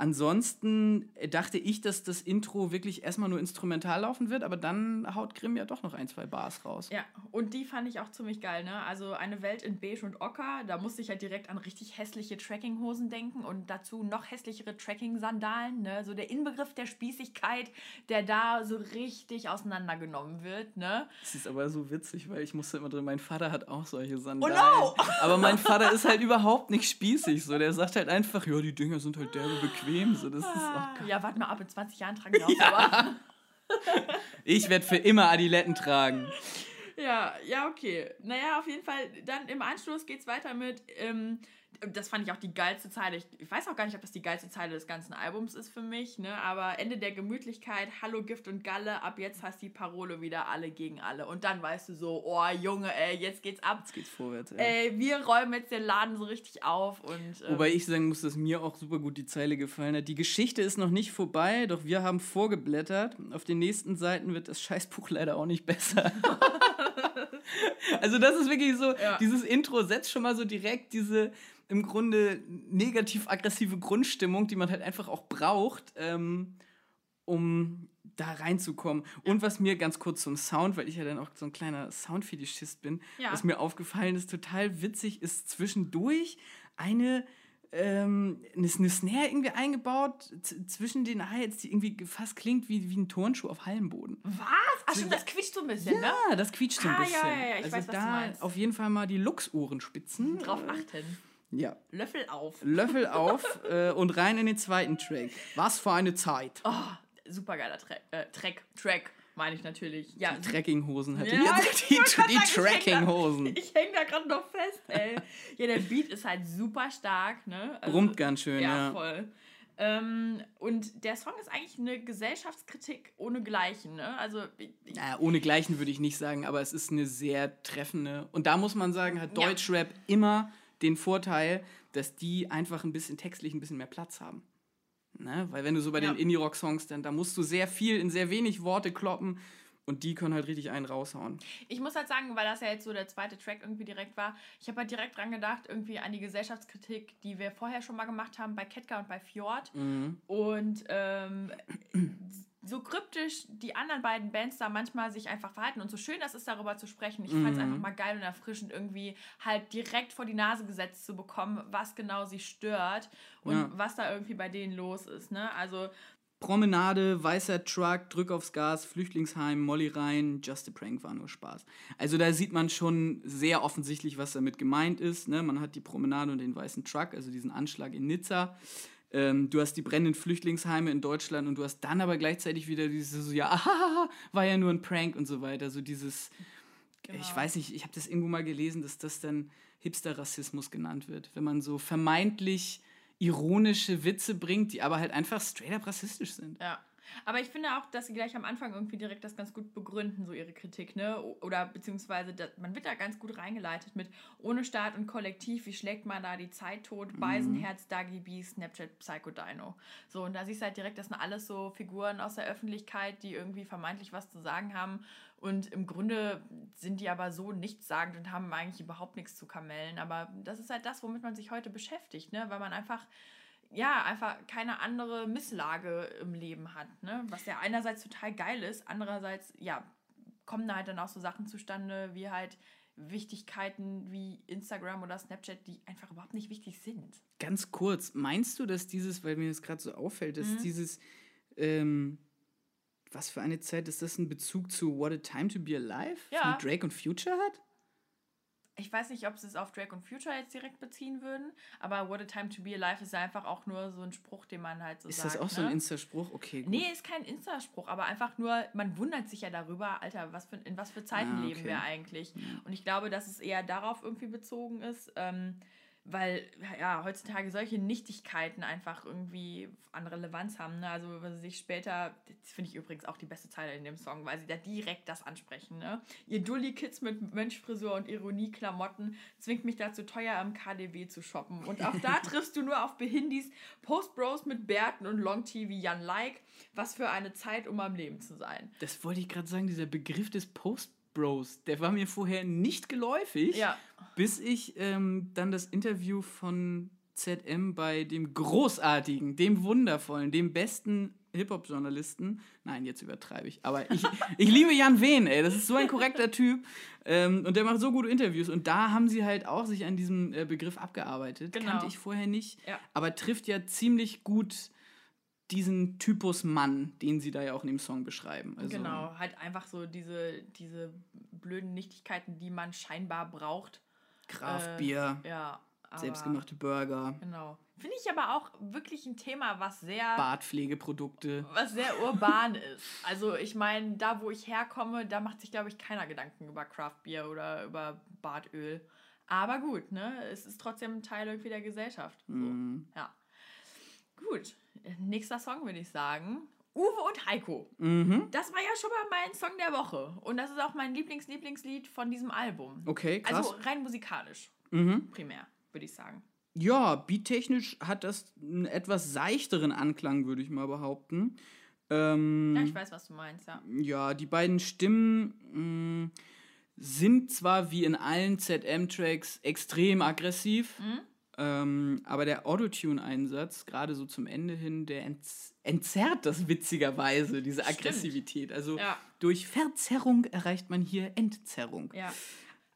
Ansonsten dachte ich, dass das Intro wirklich erstmal nur instrumental laufen wird, aber dann haut Grimm ja doch noch ein, zwei Bars raus. Ja, und die fand ich auch ziemlich geil, ne? Also eine Welt in Beige und Ocker, da musste ich halt direkt an richtig hässliche Trekkinghosen denken und dazu noch hässlichere Trekking-Sandalen, ne? So der Inbegriff der Spießigkeit, der da so richtig auseinandergenommen wird, ne? Das ist aber so witzig, weil ich musste immer drin, mein Vater hat auch solche Sandalen. Oh no! Aber mein Vater ist halt überhaupt nicht spießig, so. Der sagt halt einfach, ja, die Dinger sind halt derbe bequem bequem. So, das ist auch ja, warte mal ab, in 20 Jahren tragen wir auch ja. Ich werde für immer Adiletten tragen. Ja, ja, okay. Naja, auf jeden Fall, dann im Anschluss geht es weiter mit ähm, das fand ich auch die geilste Zeile. Ich, ich, weiß auch gar nicht, ob das die geilste Zeile des ganzen Albums ist für mich, ne? Aber Ende der Gemütlichkeit, Hallo Gift und Galle, ab jetzt hast die Parole wieder alle gegen alle. Und dann weißt du so, oh Junge, ey, jetzt geht's ab. Jetzt geht's vorwärts, ey. ey wir räumen jetzt den Laden so richtig auf und. Ähm, Wobei ich sagen muss, dass mir auch super gut die Zeile gefallen hat. Die Geschichte ist noch nicht vorbei, doch wir haben vorgeblättert. Auf den nächsten Seiten wird das Scheißbuch leider auch nicht besser. also, das ist wirklich so, ja. dieses Intro setzt schon mal so direkt diese im Grunde negativ-aggressive Grundstimmung, die man halt einfach auch braucht, ähm, um da reinzukommen. Ja. Und was mir ganz kurz zum Sound, weil ich ja dann auch so ein kleiner Soundfetischist bin, ja. was mir aufgefallen ist, total witzig, ist zwischendurch eine ähm, eine, eine Snare irgendwie eingebaut zwischen den Hi-Hats, die irgendwie fast klingt wie, wie ein Turnschuh auf Hallenboden. Was? Ach stimmt, das quietscht so ein bisschen, ja, ne? Ja, das quietscht so ein ah, bisschen. Ja, ja, ja, ich also weiß, was da du meinst. auf jeden Fall mal die Lux-Ohrenspitzen. Drauf achten. Ja. Löffel auf. Löffel auf äh, und rein in den zweiten Track. Was für eine Zeit. Oh, super geiler Track. Äh, Track. Track, meine ich natürlich. Ja, Die Trekkinghosen hatte. Ja, ich die, die sagen, ich häng da- Trekkinghosen. Ich hänge da gerade noch fest, ey. ja, der Beat ist halt super stark, ne? Also, Brummt ganz schön, ja. ja. voll. Ähm, und der Song ist eigentlich eine Gesellschaftskritik ohne Gleichen, ne? Also, ich, Naja, ohne Gleichen würde ich nicht sagen, aber es ist eine sehr treffende. Und da muss man sagen, hat. Deutschrap immer den Vorteil, dass die einfach ein bisschen textlich ein bisschen mehr Platz haben. Ne? Weil wenn du so bei Ja. den Indie-Rock-Songs, dann da musst du sehr viel in sehr wenig Worte kloppen und die können halt richtig einen raushauen. ich muss halt sagen, weil das ja jetzt so der zweite Track irgendwie direkt war, ich habe halt direkt dran gedacht, irgendwie an die Gesellschaftskritik, die wir vorher schon mal gemacht haben bei Ketka und bei Fjord. Mhm. Und ähm, so kryptisch die anderen beiden Bands da manchmal sich einfach verhalten und so schön das ist, darüber zu sprechen. Ich fand es Mhm. einfach mal geil und erfrischend, irgendwie halt direkt vor die Nase gesetzt zu bekommen, was genau sie stört und Ja. was da irgendwie bei denen los ist. Ne? Also, Promenade, weißer Truck, Drück aufs Gas, Flüchtlingsheim, Molly rein, Just a Prank war nur Spaß. Also da sieht man schon sehr offensichtlich, was damit gemeint ist. Ne? Man hat die Promenade und den weißen Truck, also diesen Anschlag in Nizza. Ähm, du hast die brennenden Flüchtlingsheime in Deutschland und du hast dann aber gleichzeitig wieder dieses so, ja, ahaha, war ja nur ein Prank und so weiter. So dieses, ich Genau. weiß nicht, ich habe das irgendwo mal gelesen, dass das dann Hipster-Rassismus genannt wird. Wenn man so vermeintlich ironische Witze bringt, die aber halt einfach straight up rassistisch sind. ja. Aber ich finde auch, dass sie gleich am Anfang irgendwie direkt das ganz gut begründen, so ihre Kritik, ne? Oder beziehungsweise das, man wird da ganz gut reingeleitet mit ohne Staat und Kollektiv, wie schlägt man da die Zeit tot? Beisenherz, Dagi B, Snapchat, Psycho Dino. So, und da siehst du halt direkt, das sind alles so Figuren aus der Öffentlichkeit, die irgendwie vermeintlich was zu sagen haben. Und im Grunde sind die aber so nichtssagend und haben eigentlich überhaupt nichts zu kamellen. Aber das ist halt das, womit man sich heute beschäftigt, ne? Weil man einfach ja, einfach keine andere Misslage im Leben hat, ne? Was ja einerseits total geil ist, andererseits, ja, kommen da halt dann auch so Sachen zustande, wie halt Wichtigkeiten wie Instagram oder Snapchat, die einfach überhaupt nicht wichtig sind. Ganz kurz, meinst du, dass dieses, weil mir das gerade so auffällt, dass Mhm. dieses, ähm, was für eine Zeit ist das ein Bezug zu What a Time to Be Alive Ja. von Drake und Future hat? Ich weiß nicht, ob sie es auf Drake und Future jetzt direkt beziehen würden, aber What a Time to Be Alive ist ja einfach auch nur so ein Spruch, den man halt so Ist sagt. das auch so ne? ein Insta-Spruch? Okay, gut. Nee, ist kein Insta-Spruch, aber einfach nur, man wundert sich ja darüber, Alter, was für, in was für Zeiten Ah, leben okay. wir eigentlich. Und ich glaube, dass es eher darauf irgendwie bezogen ist, ähm, weil ja heutzutage solche Nichtigkeiten einfach irgendwie an Relevanz haben. Ne? Also, wenn sie sich später, das finde ich übrigens auch die beste Zeile in dem Song, weil sie da direkt das ansprechen. Ne? Ihr Dulli-Kids mit Mönchfrisur und Ironie-Klamotten zwingt mich dazu, teuer am KDW zu shoppen. Und auch da triffst du nur auf Behindis, Post-Bros mit Bärten und Long-Tee wie Jan Like. Was für eine Zeit, um am Leben zu sein. Das wollte ich gerade sagen, dieser Begriff des Post-Bros, der war mir vorher nicht geläufig, Ja. bis ich ähm, dann das Interview von ZM bei dem großartigen, dem wundervollen, dem besten Hip-Hop-Journalisten, nein, jetzt übertreibe ich, aber ich, ich liebe Jan Wehn, ey, das ist so ein korrekter Typ ähm, und der macht so gute Interviews und da haben sie halt auch sich an diesem äh, Begriff abgearbeitet, Genau. kannte ich vorher nicht, Ja. aber trifft ja ziemlich gut diesen Typus Mann, den sie da ja auch in dem Song beschreiben. Also, Genau, halt einfach so diese, diese blöden Nichtigkeiten, die man scheinbar braucht. Kraftbier, Ja. Aber, selbstgemachte Burger, Genau. Finde ich aber auch wirklich ein Thema, was sehr, Bartpflegeprodukte. was sehr urban ist. Also ich meine, da wo ich herkomme, da macht sich, glaube ich, keiner Gedanken über Craftbier oder über Bartöl. Aber gut, ne? Es ist trotzdem ein Teil irgendwie der Gesellschaft. So. Mhm. Ja. Gut. Nächster Song würde ich sagen. Uwe und Heiko. Mhm. Das war ja schon mal mein Song der Woche. Und das ist auch mein Lieblings-Lieblingslied von diesem Album. Okay, krass. Also rein musikalisch, mhm. primär, würde ich sagen. Ja, beattechnisch hat das einen etwas seichteren Anklang, würde ich mal behaupten. Ähm, Ja, ich weiß, was du meinst, ja. Ja, die beiden Stimmen mh, sind zwar wie in allen ZM-Tracks extrem aggressiv, Mhm. Ähm, aber der Autotune-Einsatz, gerade so zum Ende hin, der entz entzerrt das witzigerweise, diese Stimmt. Aggressivität. Also Ja. durch Verzerrung erreicht man hier Entzerrung. Ja.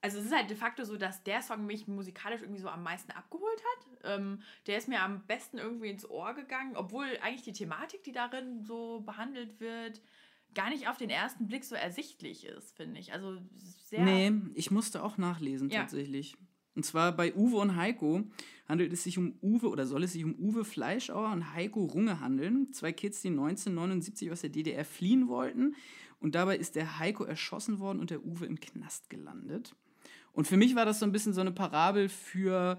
also es ist halt de facto so, dass der Song mich musikalisch irgendwie so am meisten abgeholt hat. Ähm, der ist mir am besten irgendwie ins Ohr gegangen, obwohl eigentlich die Thematik, die darin so behandelt wird, gar nicht auf den ersten Blick so ersichtlich ist, finde ich. Also sehr. Nee, ich musste auch nachlesen Ja. tatsächlich. Und zwar bei Uwe und Heiko handelt es sich um Uwe oder soll es sich um Uwe Fleischauer und Heiko Runge handeln. Zwei Kids, die 1979 aus der DDR fliehen wollten. Und dabei ist der Heiko erschossen worden und der Uwe im Knast gelandet. Und für mich war das so ein bisschen so eine Parabel für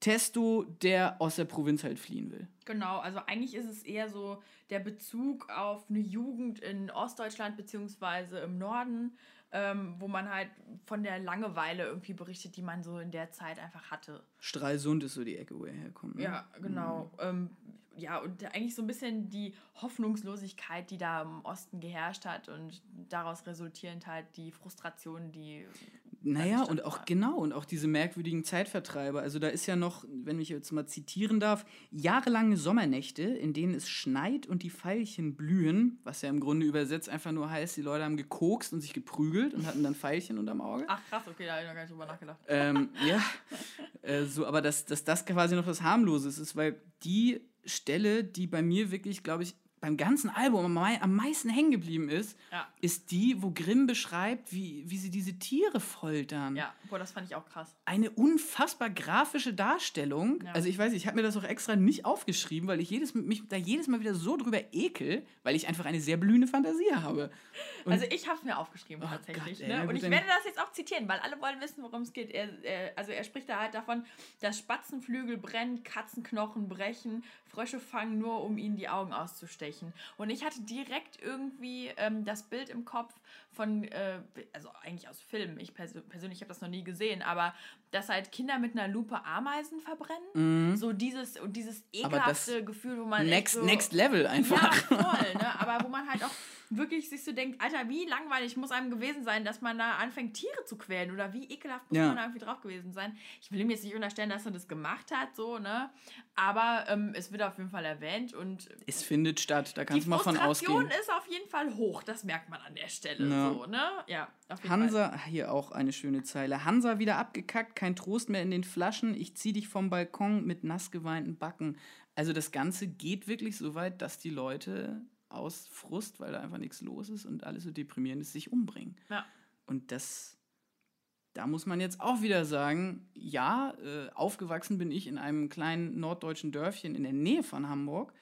Testo, der aus der Provinz halt fliehen will. Genau, also eigentlich ist es eher so der Bezug auf eine Jugend in Ostdeutschland beziehungsweise im Norden, ähm, wo man halt von der Langeweile irgendwie berichtet, die man so in der Zeit einfach hatte. Stralsund ist so die Ecke, wo er herkommt. Ne? Ja, genau. Ähm, ja, und eigentlich so ein bisschen die Hoffnungslosigkeit, die da im Osten geherrscht hat und daraus resultierend halt die Frustration, die. Naja, und auch genau, und auch diese merkwürdigen Zeitvertreiber. Also da ist ja noch, wenn ich jetzt mal zitieren darf, jahrelange Sommernächte, in denen es schneit und die Veilchen blühen, was ja im Grunde übersetzt einfach nur heißt, die Leute haben gekokst und sich geprügelt und hatten dann Veilchen unterm Auge. Ach krass, okay, da habe ich noch gar nicht drüber nachgedacht. Ähm, ja, äh, so, aber dass, dass das quasi noch was harmloses ist, weil die Stelle, die bei mir wirklich, glaube ich, beim ganzen Album am, mei- am meisten hängen geblieben ist, Ja. ist die, wo Grimm beschreibt, wie, wie sie diese Tiere foltern. Ja, boah, das fand ich auch krass. Eine unfassbar grafische Darstellung. Ja. Also ich weiß, ich habe mir das auch extra nicht aufgeschrieben, weil ich jedes, mich da jedes Mal wieder so drüber ekel, weil ich einfach eine sehr blühende Fantasie habe. Und also ich habe es mir aufgeschrieben Oh tatsächlich. Gott, ey, ne? Und ich werde das jetzt auch zitieren, weil alle wollen wissen, worum es geht. Er, er, also er spricht da halt davon, dass Spatzenflügel brennen, Katzenknochen brechen, Frösche fangen nur, um ihnen die Augen auszustechen. Und ich hatte direkt irgendwie ähm, das Bild im Kopf von, äh, also eigentlich aus Filmen, ich perso persönlich habe das noch nie gesehen, aber dass halt Kinder mit einer Lupe Ameisen verbrennen. So dieses, und dieses Mhm. Ekelhafte Gefühl, wo man next, so, next Level einfach. ja, voll, ne? Aber wo man halt auch wirklich sich so denkt, Alter, wie langweilig muss einem gewesen sein, dass man da anfängt, Tiere zu quälen oder wie ekelhaft muss Ja. man da irgendwie drauf gewesen sein. Ich will ihm jetzt nicht unterstellen, dass er das gemacht hat, so, ne? Aber ähm, es wird auf jeden Fall erwähnt und Es findet statt, da die kannst du mal von Frustration ausgehen. ist auf jeden Fall hoch, das merkt man an der Stelle, Ja. so, ne? Ja, auf jeden Fall. Hansa, hier auch eine schöne Zeile. Hansa wieder abgekackt, kein Trost mehr in den Flaschen. Ich zieh dich vom Balkon mit nass geweinten Backen. Also das Ganze geht wirklich so weit, dass die Leute aus Frust, weil da einfach nichts los ist und alles so deprimierend ist, sich umbringen. Ja. Und das, da muss man jetzt auch wieder sagen, ja, äh, aufgewachsen bin ich in einem kleinen norddeutschen Dörfchen in der Nähe von Hamburg,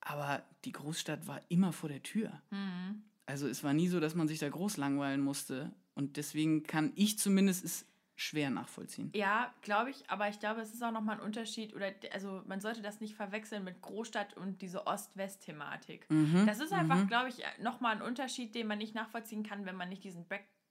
aber die Großstadt war immer vor der Tür. Mhm. Also es war nie so, dass man sich da groß langweilen musste. Und deswegen kann ich zumindest es schwer nachvollziehen. Ja, glaube ich, aber ich glaube, es ist auch nochmal ein Unterschied, oder also man sollte das nicht verwechseln mit Großstadt und diese Ost-West-Thematik. Mhm. Das ist einfach, glaube ich, nochmal ein Unterschied, den man nicht nachvollziehen kann, wenn man nicht diesen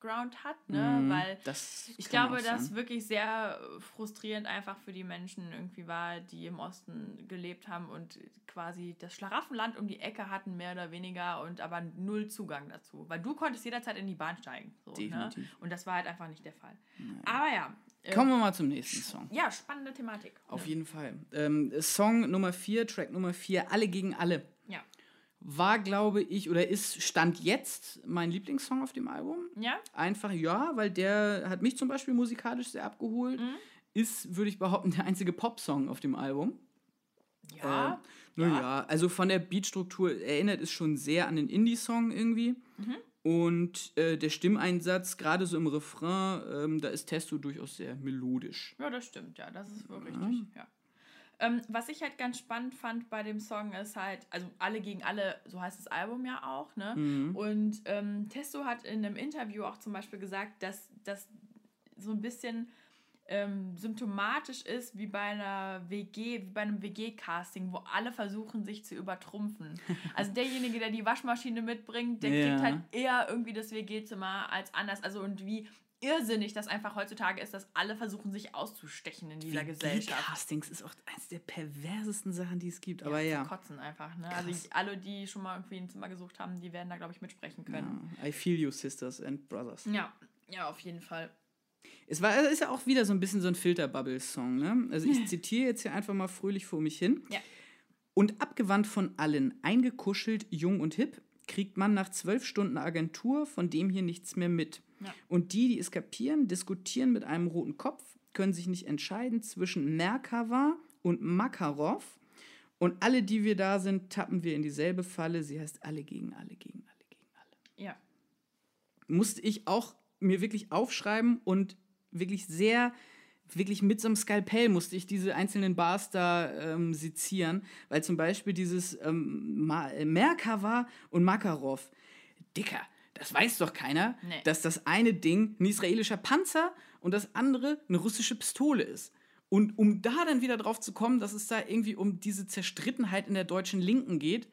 Background hat, ne? Mhm, Weil das ich glaube, dass wirklich sehr frustrierend einfach für die Menschen irgendwie war, die im Osten gelebt haben und quasi das Schlaraffenland um die Ecke hatten, mehr oder weniger, und aber null Zugang dazu. Weil du konntest jederzeit in die Bahn steigen. So, ne? Definitiv. Und das war halt einfach nicht der Fall. Aber ja. äh, Kommen wir mal zum nächsten Song. ja, spannende Thematik. Auf jeden Fall. Ähm, Song Nummer 4, Track Nummer 4, Alle gegen alle. Ja. War, glaube ich, oder ist Stand jetzt mein Lieblingssong auf dem Album. Ja? Einfach ja, weil der hat mich zum Beispiel musikalisch sehr abgeholt. Mhm. Ist, würde ich behaupten, der einzige Popsong auf dem Album. Ja. Äh, naja, also von der Beatstruktur erinnert es schon sehr an den Indie-Song irgendwie. Mhm. Und äh, der Stimmeinsatz, gerade so im Refrain, ähm, da ist Testo durchaus sehr melodisch. Ja, das stimmt, ja, das ist wohl richtig, ja. Ähm, was ich halt ganz spannend fand bei dem Song ist halt, also alle gegen alle, so heißt das Album ja auch, ne? Mhm. Und ähm, Testo hat in einem Interview auch zum Beispiel gesagt, dass das so ein bisschen ähm, symptomatisch ist wie bei einer WG, wie bei einem WG-Casting, wo alle versuchen, sich zu übertrumpfen. Also derjenige, der die Waschmaschine mitbringt, der Ja. kriegt halt eher irgendwie das WG-Zimmer als anders. Also und wie irrsinnig das einfach heutzutage ist, dass alle versuchen, sich auszustechen in dieser Gesellschaft. Castings ist auch eines der perversesten Sachen, die es gibt. Ja, Aber ja. Kotzen einfach. Ne? Also ich, alle, die schon mal irgendwie ein Zimmer gesucht haben, die werden da, glaube ich, mitsprechen können. ja. I feel you, Sisters and Brothers. Ja. ja, auf jeden Fall. Es war, es ist ja auch wieder so ein bisschen so ein Filterbubble-Song, ne? Also ich zitiere jetzt hier einfach mal fröhlich vor mich hin. Ja. Und abgewandt von allen, eingekuschelt, jung und hip, kriegt man nach zwölf Stunden Agentur von dem hier nichts mehr mit. Ja. Und die, die es kapieren, diskutieren mit einem roten Kopf, können sich nicht entscheiden zwischen Merkava und Makarov. Und alle, die wir da sind, tappen wir in dieselbe Falle. Sie heißt alle gegen alle, gegen alle, gegen alle. Ja. Musste ich auch mir wirklich aufschreiben und wirklich sehr, wirklich mit so einem Skalpell musste ich diese einzelnen Bars da ähm, sezieren, weil zum Beispiel dieses ähm, Merkava und Makarov, Dicker, das weiß doch keiner, nee. dass das eine Ding ein israelischer Panzer und das andere eine russische Pistole ist. Und um da dann wieder drauf zu kommen, dass es da irgendwie um diese Zerstrittenheit in der deutschen Linken geht,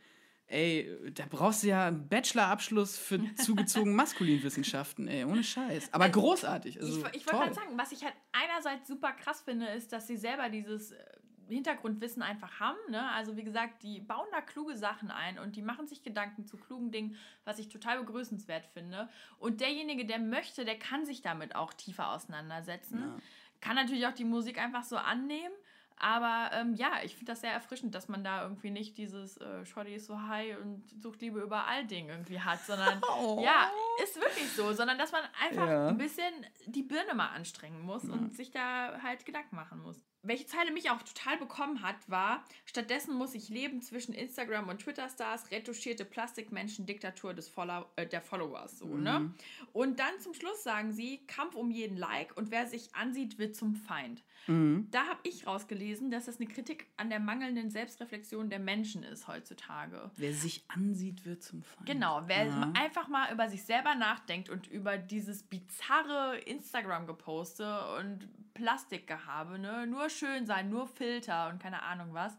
ey, da brauchst du ja einen Bachelorabschluss für zugezogen Maskulinwissenschaften, ey, ohne Scheiß. Aber großartig. Also, ich ich wollte gerade sagen, was ich halt einerseits super krass finde, ist, dass sie selber dieses äh, Hintergrundwissen einfach haben. Ne? Also wie gesagt, die bauen da kluge Sachen ein und die machen sich Gedanken zu klugen Dingen, was ich total begrüßenswert finde. Und derjenige, der möchte, der kann sich damit auch tiefer auseinandersetzen. Ja. Kann natürlich auch die Musik einfach so annehmen. Aber ähm, ja, ich finde das sehr erfrischend, dass man da irgendwie nicht dieses äh, Shorty ist so high und sucht Liebe überall Ding irgendwie hat, sondern oh. ja, ist wirklich so, sondern dass man einfach ja. ein bisschen die Birne mal anstrengen muss ja. und sich da halt Gedanken machen muss welche Zeile mich auch total bekommen hat, war, stattdessen muss ich leben zwischen Instagram und Twitter-Stars, retuschierte Plastikmenschen, Diktatur des Follow äh, der Followers. So, ne? mhm. ne? Und dann zum Schluss sagen sie, Kampf um jeden Like und wer sich ansieht, wird zum Feind. Mhm. Da habe ich rausgelesen, dass das eine Kritik an der mangelnden Selbstreflexion der Menschen ist heutzutage. Wer sich ansieht, wird zum Feind. Genau, wer ja. einfach mal über sich selber nachdenkt und über dieses bizarre Instagram-Geposte und Plastikgehabe, ne? nur schön sein, nur Filter und keine Ahnung was.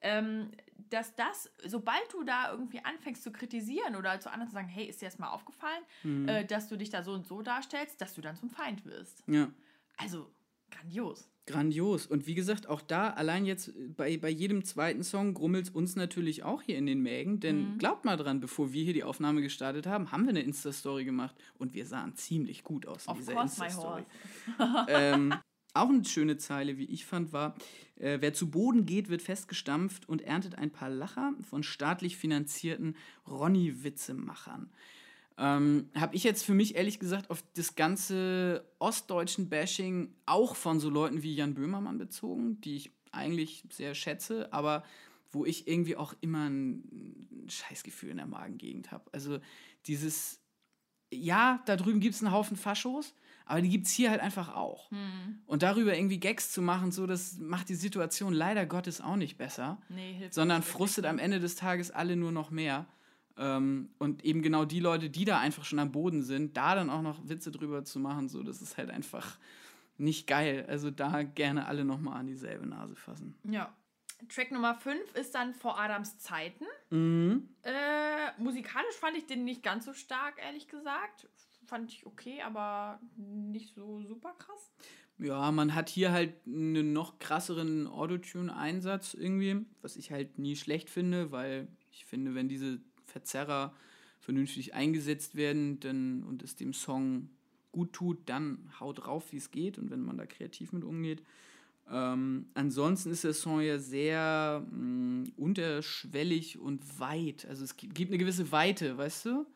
Ähm, dass das, sobald du da irgendwie anfängst zu kritisieren oder zu anderen zu sagen, hey, ist dir das mal aufgefallen, mhm. äh, dass du dich da so und so darstellst, dass du dann zum Feind wirst. Ja. Also, grandios. Grandios. Und wie gesagt, auch da, allein jetzt bei, bei jedem zweiten Song grummelt uns natürlich auch hier in den Mägen. Denn mhm. glaubt mal dran, bevor wir hier die Aufnahme gestartet haben, haben wir eine Insta-Story gemacht. Und wir sahen ziemlich gut aus in of dieser Insta-Story. ähm, auch eine schöne Zeile, wie ich fand, war, äh, wer zu Boden geht, wird festgestampft und erntet ein paar Lacher von staatlich finanzierten Ronny-Witzemachern. Ähm, habe ich jetzt für mich ehrlich gesagt auf das ganze ostdeutschen Bashing auch von so Leuten wie Jan Böhmermann bezogen, die ich eigentlich sehr schätze, aber wo ich irgendwie auch immer ein Scheißgefühl in der Magengegend habe. Also dieses, ja, da drüben gibt es einen Haufen Faschos, aber die gibt es hier halt einfach auch. Hm. Und darüber irgendwie Gags zu machen, so, das macht die Situation leider Gottes auch nicht besser, nee, sondern frustet am Ende des Tages alle nur noch mehr. Ähm, und eben genau die Leute, die da einfach schon am Boden sind, da dann auch noch Witze drüber zu machen, so, das ist halt einfach nicht geil. Also da gerne alle nochmal an dieselbe Nase fassen. Ja. Track Nummer 5 ist dann vor Adams Zeiten. Mhm. Äh, musikalisch fand ich den nicht ganz so stark, ehrlich gesagt. Fand ich okay, aber nicht so super krass. Ja, man hat hier halt einen noch krasseren Autotune-Einsatz irgendwie, was ich halt nie schlecht finde, weil ich finde, wenn diese Verzerrer vernünftig eingesetzt werden dann, und es dem Song gut tut, dann haut drauf, wie es geht und wenn man da kreativ mit umgeht. Ähm, ansonsten ist der Song ja sehr mh, mm, unterschwellig und weit. Also es gibt eine gewisse Weite, weißt du?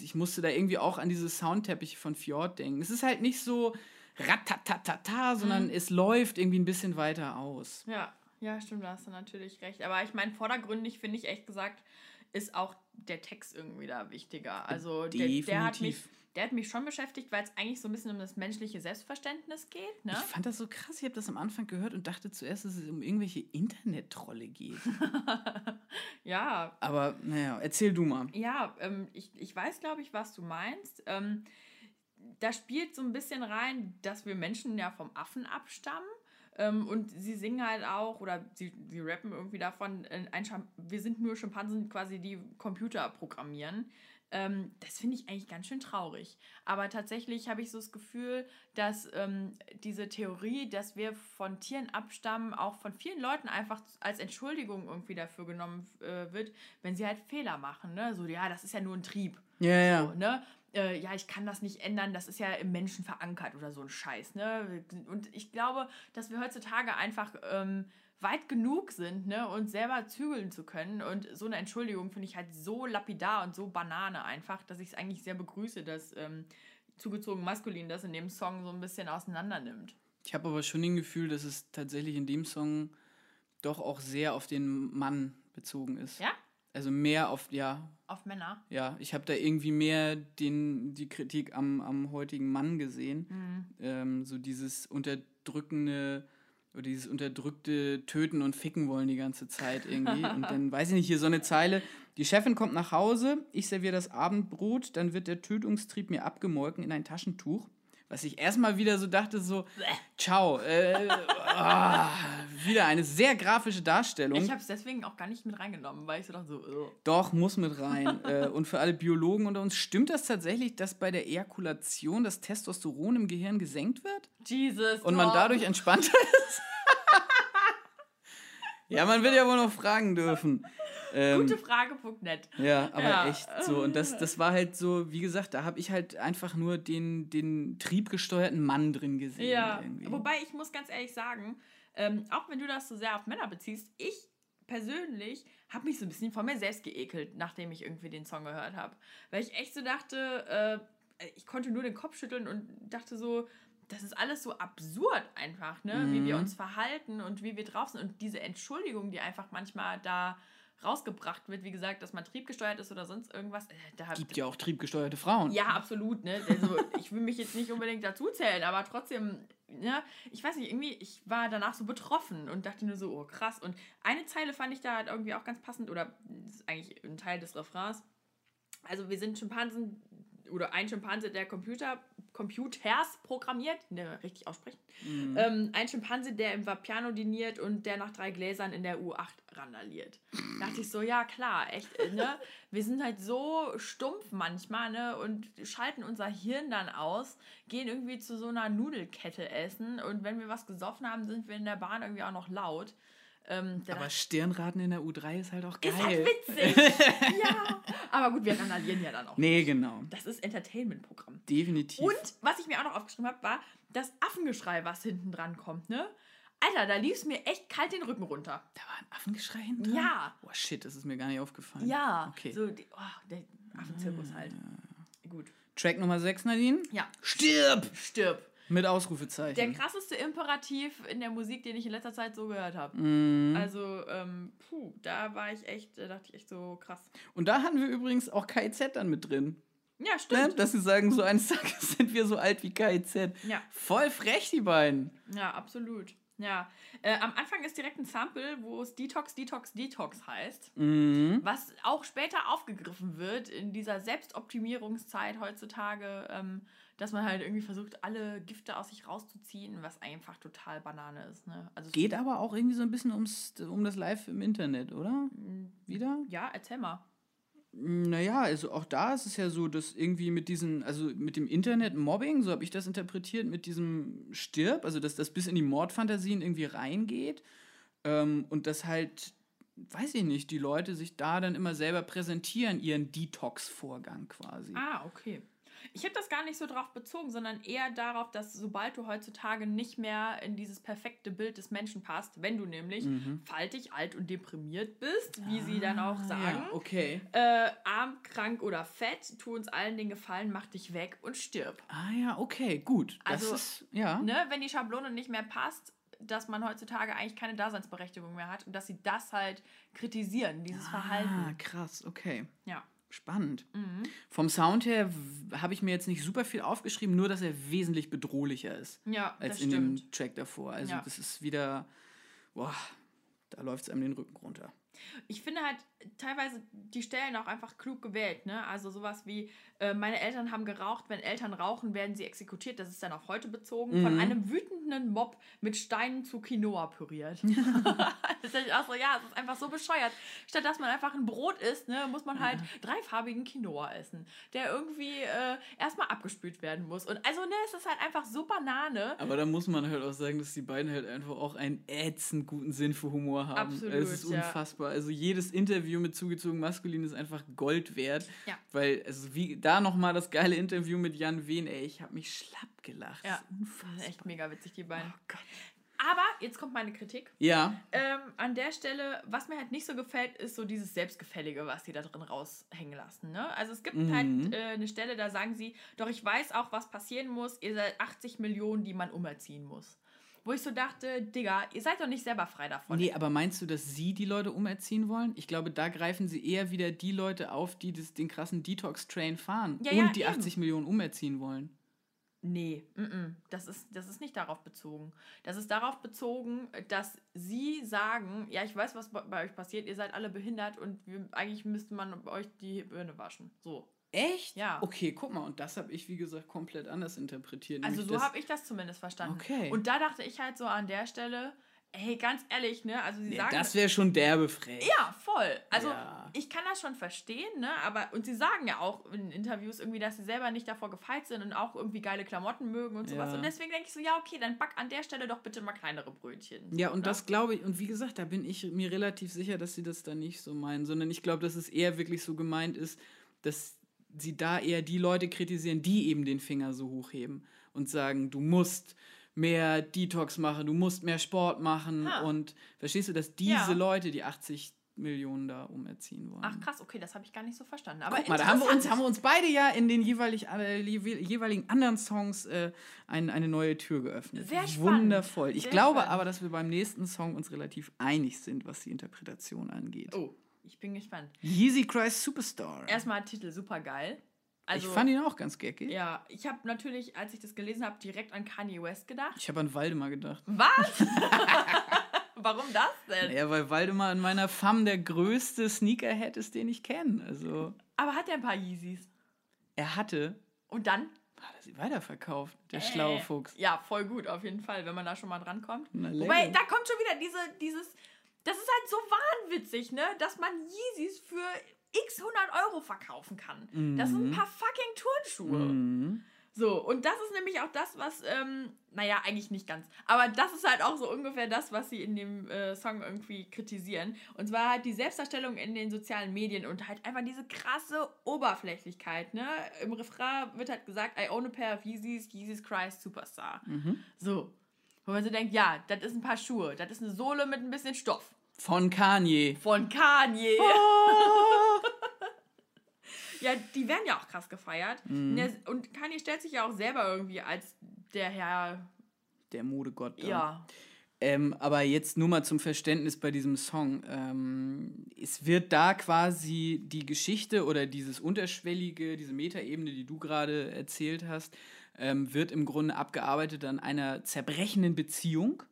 Ich musste da irgendwie auch an diese Soundteppiche von Fjord denken. Es ist halt nicht so ratatatata, sondern mhm. es läuft irgendwie ein bisschen weiter aus. Ja, ja, stimmt, da hast du natürlich recht. Aber ich meine, vordergründig finde ich echt gesagt, ist auch der Text irgendwie da wichtiger. Also der, der, hat mich, der hat mich schon beschäftigt, weil es eigentlich so ein bisschen um das menschliche Selbstverständnis geht. Ne? Ich fand das so krass. Ich habe das am Anfang gehört und dachte zuerst, dass es um irgendwelche Internet-Trolle geht. ja. Aber naja, erzähl du mal. Ja, ähm, ich, ich weiß, glaube ich, was du meinst. Ähm, da spielt so ein bisschen rein, dass wir Menschen ja vom Affen abstammen. Ähm, und sie singen halt auch, oder sie, sie rappen irgendwie davon, äh, ein wir sind nur Schimpansen quasi, die Computer programmieren. Ähm, das finde ich eigentlich ganz schön traurig. Aber tatsächlich habe ich so das Gefühl, dass ähm, diese Theorie, dass wir von Tieren abstammen, auch von vielen Leuten einfach als Entschuldigung irgendwie dafür genommen äh, wird, wenn sie halt Fehler machen. Ne? So, ja, das ist ja nur ein Trieb. Ja, ja. So, ne? äh, ja, ich kann das nicht ändern, das ist ja im Menschen verankert oder so ein Scheiß. Ne? Und ich glaube, dass wir heutzutage einfach ähm, weit genug sind, ne, und selber zügeln zu können. Und so eine Entschuldigung finde ich halt so lapidar und so banane einfach, dass ich es eigentlich sehr begrüße, dass ähm, zugezogen maskulin das in dem Song so ein bisschen auseinander nimmt. Ich habe aber schon den Gefühl, dass es tatsächlich in dem Song doch auch sehr auf den Mann bezogen ist. Ja? Also mehr auf, ja. Auf Männer. Ja, ich habe da irgendwie mehr den, die Kritik am, am heutigen Mann gesehen. Mhm. Ähm, so dieses unterdrückende oder dieses unterdrückte Töten und Ficken wollen die ganze Zeit irgendwie. und dann weiß ich nicht, hier so eine Zeile. Die Chefin kommt nach Hause, ich serviere das Abendbrot, dann wird der Tötungstrieb mir abgemolken in ein Taschentuch. Was ich erstmal wieder so dachte, so, ciao. Äh, oh, wieder eine sehr grafische Darstellung. Ich habe es deswegen auch gar nicht mit reingenommen, weil ich so dachte, so, Ugh. Doch, muss mit rein. äh, und für alle Biologen unter uns, stimmt das tatsächlich, dass bei der Ejakulation das Testosteron im Gehirn gesenkt wird? Jesus. Und man oh. dadurch entspannter ist? ja, man wird ja wohl noch fragen dürfen. Ähm, Gute Frage.net. Ja, aber ja. echt so. Und das, das war halt so, wie gesagt, da habe ich halt einfach nur den, den triebgesteuerten Mann drin gesehen. Ja, irgendwie. wobei ich muss ganz ehrlich sagen, ähm, auch wenn du das so sehr auf Männer beziehst, ich persönlich habe mich so ein bisschen von mir selbst geekelt, nachdem ich irgendwie den Song gehört habe. Weil ich echt so dachte, äh, ich konnte nur den Kopf schütteln und dachte so, das ist alles so absurd einfach, ne? Mhm. Wie wir mhm. uns verhalten und wie wir drauf sind. Und diese Entschuldigung, die einfach manchmal da rausgebracht wird, wie gesagt, dass man triebgesteuert ist oder sonst irgendwas. Äh, da Gibt ja auch triebgesteuerte Frauen. Ja, absolut. Ne? Also ich will mich jetzt nicht unbedingt dazu zählen, aber trotzdem, ne? ich weiß nicht, irgendwie, ich war danach so betroffen und dachte nur so, oh krass. Und eine Zeile fand ich da halt irgendwie auch ganz passend, oder das ist eigentlich ein Teil des Refrains. Also wir sind Schimpansen, oder ein Schimpanse, der Computer, Computers programmiert, ne, richtig aussprechen. Mhm. Ähm, ein Schimpanse, der im Vapiano diniert und der nach drei Gläsern in der U8 randaliert. Da dachte ich so, ja klar, echt, äh, ne? Wir sind halt so stumpf manchmal, ne? Und schalten unser Hirn dann aus, gehen irgendwie zu so einer Nudelkette essen und wenn wir was gesoffen haben, sind wir in der Bahn irgendwie auch noch laut. Ähm, aber Stirnraten in der U3 ist halt auch geil. Ist halt witzig. ja. Aber gut, wir randalieren ja dann auch. Nee, genau. Das ist Entertainment-Programm. Definitiv. Und was ich mir auch noch aufgeschrieben habe, war das Affengeschrei, was hinten dran kommt, ne? Alter, da lief es mir echt kalt den Rücken runter. Da war ein Affengeschrei hinten dran? Ja. Oh shit, das ist mir gar nicht aufgefallen. Ja. Okay. So, die, oh, der Affenzirkus ah. halt. Gut. Track Nummer 6, Nadine? Ja. Stirb! Stirb. Mit Ausrufezeichen. Der krasseste Imperativ in der Musik, den ich in letzter Zeit so gehört habe. Mm. Also, ähm, puh, da war ich echt, da dachte ich echt so krass. Und da hatten wir übrigens auch KIZ dann mit drin. Ja, stimmt. Ne? Dass sie sagen, so eines Tages sind wir so alt wie KIZ. Ja. Voll frech, die beiden. Ja, absolut. Ja, äh, am Anfang ist direkt ein Sample, wo es Detox, Detox, Detox heißt, mhm. was auch später aufgegriffen wird in dieser Selbstoptimierungszeit heutzutage, ähm, dass man halt irgendwie versucht, alle Gifte aus sich rauszuziehen, was einfach total Banane ist. Ne? Also Geht aber auch irgendwie so ein bisschen ums, um das Live im Internet, oder? Mm, Wieder? Ja, erzähl mal. Naja, also auch da ist es ja so, dass irgendwie mit diesem, also mit dem Internet-Mobbing, so habe ich das interpretiert, mit diesem Stirb, also dass das bis in die Mordfantasien irgendwie reingeht ähm, und dass halt, weiß ich nicht, die Leute sich da dann immer selber präsentieren, ihren Detox-Vorgang quasi. Ah, okay. Ich habe das gar nicht so drauf bezogen, sondern eher darauf, dass sobald du heutzutage nicht mehr in dieses perfekte Bild des Menschen passt, wenn du nämlich mhm. faltig, alt und deprimiert bist, wie ah, sie dann auch ah, sagen, ja, okay. äh, arm, krank oder fett, tu uns allen den Gefallen, mach dich weg und stirb. Ah ja, okay, gut. Das also, ist, ja. Ne, wenn die Schablone nicht mehr passt, dass man heutzutage eigentlich keine Daseinsberechtigung mehr hat und dass sie das halt kritisieren, dieses ah, Verhalten. Ah, krass, okay. Ja. Spannend. Mhm. Vom Sound her habe ich mir jetzt nicht super viel aufgeschrieben, nur dass er wesentlich bedrohlicher ist ja, als in stimmt. dem Track davor. Also ja. das ist wieder, boah, da läuft es einem den Rücken runter. Ich finde halt teilweise die Stellen auch einfach klug gewählt. Ne? Also sowas wie, äh, meine Eltern haben geraucht, wenn Eltern rauchen, werden sie exekutiert. Das ist dann auf heute bezogen. Mhm. Von einem wütenden Mob mit Steinen zu Quinoa püriert. das ist auch so, ja, es ist einfach so bescheuert. Statt dass man einfach ein Brot isst, ne, muss man halt ja. dreifarbigen Quinoa essen, der irgendwie äh, erstmal abgespült werden muss. Und also, ne, es ist halt einfach so Banane. Aber da muss man halt auch sagen, dass die beiden halt einfach auch einen ätzend guten Sinn für Humor haben. Absolut. Es ist unfassbar. Ja. Also jedes Interview mit zugezogen maskulin ist einfach Gold wert. Ja. Weil, also wie da nochmal das geile Interview mit Jan Wehn, ey, ich habe mich schlapp gelacht. Ja. Unfassbar. Echt mega witzig, die beiden. Oh Gott. Aber jetzt kommt meine Kritik. Ja. Ähm, an der Stelle, was mir halt nicht so gefällt, ist so dieses Selbstgefällige, was sie da drin raushängen lassen. Ne? Also es gibt Mhm. halt äh, eine Stelle, da sagen sie, doch ich weiß auch, was passieren muss. Ihr seid 80 Millionen, die man umerziehen muss. Wo ich so dachte, Digga, ihr seid doch nicht selber frei davon. Nee, aber meinst du, dass sie die Leute umerziehen wollen? Ich glaube, da greifen sie eher wieder die Leute auf, die das, den krassen Detox-Train fahren Ja, und ja, die eben. 80 Millionen umerziehen wollen. Nee, mm -mm. Das, ist, das ist nicht darauf bezogen. Das ist darauf bezogen, dass sie sagen, ja, ich weiß, was bei- bei euch passiert, ihr seid alle behindert und wir, eigentlich müsste man euch die Birne waschen. So. Echt? Ja. Okay, guck mal, und das habe ich, wie gesagt, komplett anders interpretiert. Also so habe ich das zumindest verstanden. Okay. Und da dachte ich halt so an der Stelle, ey, ganz ehrlich, ne? Also sie Nee, sagen. das wäre schon derbe frech. ja, voll. Also Ja. ich kann das schon verstehen, ne? Aber und sie sagen ja auch in Interviews irgendwie, dass sie selber nicht davor gefeit sind und auch irgendwie geile Klamotten mögen und sowas. Ja. Und deswegen denke ich so, ja, okay, dann back an der Stelle doch bitte mal kleinere Brötchen. Ja, So, und ne? das glaube ich, und wie gesagt, da bin ich mir relativ sicher, dass sie das da nicht so meinen, sondern ich glaube, dass es eher wirklich so gemeint ist, dass sie da eher die Leute kritisieren, die eben den Finger so hochheben und sagen, du musst mehr Detox machen, du musst mehr Sport machen Ha. und verstehst du, dass diese Ja. Leute die 80 Millionen da umerziehen wollen. Ach krass, okay, das habe ich gar nicht so verstanden. Aber Guck mal, da haben wir, uns, haben wir uns beide ja in den jeweilig, äh, jewe- jeweiligen anderen Songs äh, ein, eine neue Tür geöffnet. Sehr spannend. Wundervoll. Ich Sehr glaube spannend. aber, dass wir beim nächsten Song uns relativ einig sind, was die Interpretation angeht. Oh, ich bin gespannt. Yeezy Cries Superstar. Erstmal Titel super geil. Also, ich fand ihn auch ganz geckig. Ja, ich habe natürlich, als ich das gelesen habe, direkt an Kanye West gedacht. Ich habe an Waldemar gedacht. Was? Warum das denn? Ja, weil Waldemar in meiner Fam der größte Sneakerhead ist, den ich kenne. Also, Aber hat er ein paar Yeezys? er hatte, Und dann? hat er sie weiterverkauft, der Äh, schlaue Fuchs. Ja, voll gut, auf jeden Fall, wenn man da schon mal drankommt. Na, Wobei, da kommt schon wieder diese, dieses, das ist halt so wahnwitzig, ne? Dass man Yeezys für x 100 Euro verkaufen kann. Das sind ein paar fucking Turnschuhe. Mhm. So, und das ist nämlich auch das, was, ähm, naja, eigentlich nicht ganz. Aber das ist halt auch so ungefähr das, was sie in dem äh, Song irgendwie kritisieren. Und zwar halt die Selbstdarstellung in den sozialen Medien und halt einfach diese krasse Oberflächlichkeit, ne? Im Refrain wird halt gesagt, I own a pair of Yeezys, Yeezys Christ Superstar. So. Wo man so denkt, ja, das ist ein paar Schuhe, das ist eine Sohle mit ein bisschen Stoff. Von Kanye. Von Kanye. Oh. Ja, die werden ja auch krass gefeiert. Der- Und Kanye stellt sich ja auch selber irgendwie als der Herr. Der Modegott. Ja. Ähm, aber jetzt nur mal zum Verständnis bei diesem Song. Ähm, es wird da quasi die Geschichte oder dieses unterschwellige, diese Metaebene, die du gerade erzählt hast, ähm, wird im Grunde abgearbeitet an einer zerbrechenden Beziehung.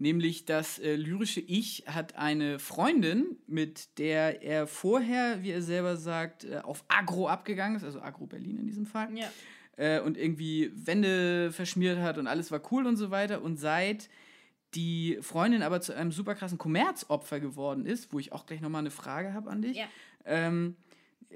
Nämlich das äh, lyrische Ich hat eine Freundin, mit der er vorher, wie er selber sagt, äh, auf Agro abgegangen ist, also Agro Berlin in diesem Fall Ja. äh, und irgendwie Wände verschmiert hat und alles war cool und so weiter. Und seit die Freundin aber zu einem super krassen Kommerzopfer geworden ist, wo ich auch gleich nochmal eine Frage habe an dich, Ja. ähm,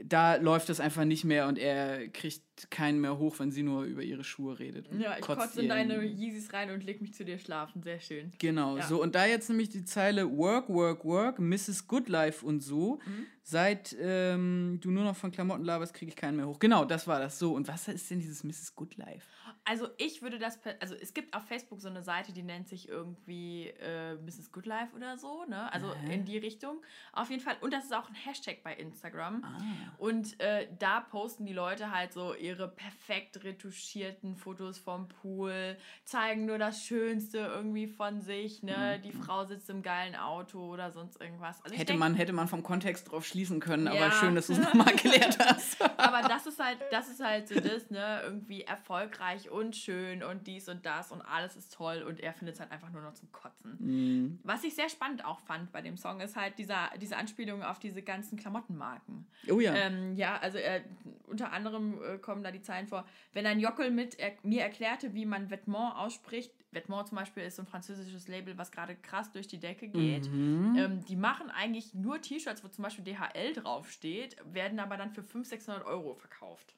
da läuft das einfach nicht mehr und er kriegt keinen mehr hoch, wenn sie nur über ihre Schuhe redet. Ja, ich kotze in deine Yeezys rein und leg mich zu dir schlafen. Sehr schön. Genau, Ja. so und da jetzt nämlich die Zeile Work, Work, Work, Mrs. Goodlife und so. Mhm. Seit ähm, du nur noch von Klamotten laberst, kriege ich keinen mehr hoch. Genau, das war das so. Und was ist denn dieses Mrs. Goodlife? Also ich würde das, also es gibt auf Facebook so eine Seite, die nennt sich irgendwie äh, Mrs. Goodlife oder so, ne? Also Hä? in die Richtung. Auf jeden Fall. Und das ist auch ein Hashtag bei Instagram. Ah. Und äh, da posten die Leute halt so ihre perfekt retuschierten Fotos vom Pool, zeigen nur das Schönste irgendwie von sich, ne? Die Frau sitzt im geilen Auto oder sonst irgendwas. Also Hätte denk- man, hätte man vom Kontext drauf schließen können, Ja. aber schön, dass du es nochmal erklärt hast. Aber das ist halt, das ist halt so das, ne, irgendwie erfolgreich und schön und dies und das und alles ist toll und er findet es halt einfach nur noch zum Kotzen. Mhm. Was ich sehr spannend auch fand bei dem Song ist halt dieser, diese Anspielung auf diese ganzen Klamottenmarken. Oh ja. Ähm, ja, also äh, unter anderem äh, kommen da die Zeilen vor, wenn ein Jockel mit er, mir erklärte, wie man Vêtement ausspricht, Vêtement zum Beispiel ist so ein französisches Label, was gerade krass durch die Decke geht. Mhm. Ähm, die machen eigentlich nur T-Shirts, wo zum Beispiel DHL draufsteht, werden aber dann für 500, 600 Euro verkauft.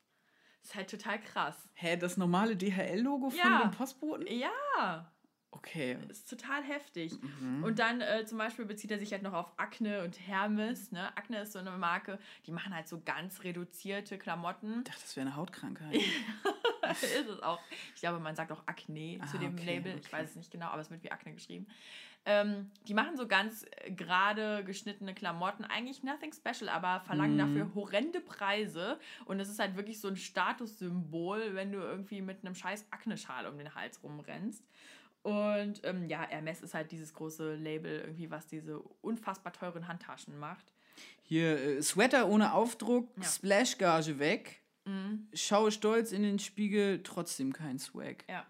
Das ist halt total krass. Hä, das normale DHL-Logo von Ja. dem Postboten? Ja, Okay. ist total heftig. Mhm. Und dann äh, zum Beispiel bezieht er sich halt noch auf Acne und Hermes. Ne? Acne ist so eine Marke, die machen halt so ganz reduzierte Klamotten. Ich dachte, das wäre eine Hautkrankheit. ist es auch. Ich glaube, man sagt auch Akne zu Ah, dem okay, Label. Ich okay. weiß es nicht genau, aber es wird wie Akne geschrieben. Ähm, die machen so ganz äh, gerade geschnittene Klamotten. Eigentlich nothing special, aber verlangen Mhm. dafür horrende Preise. Und es ist halt wirklich so ein Statussymbol, wenn du irgendwie mit einem scheiß Akne-Schal um den Hals rumrennst. Und ähm, ja, Hermes ist halt dieses große Label, irgendwie, was diese unfassbar teuren Handtaschen macht. Hier, äh, Sweater ohne Aufdruck, Ja. Splashgage weg. Mhm. Schaue stolz in den Spiegel, trotzdem kein Swag. Ja.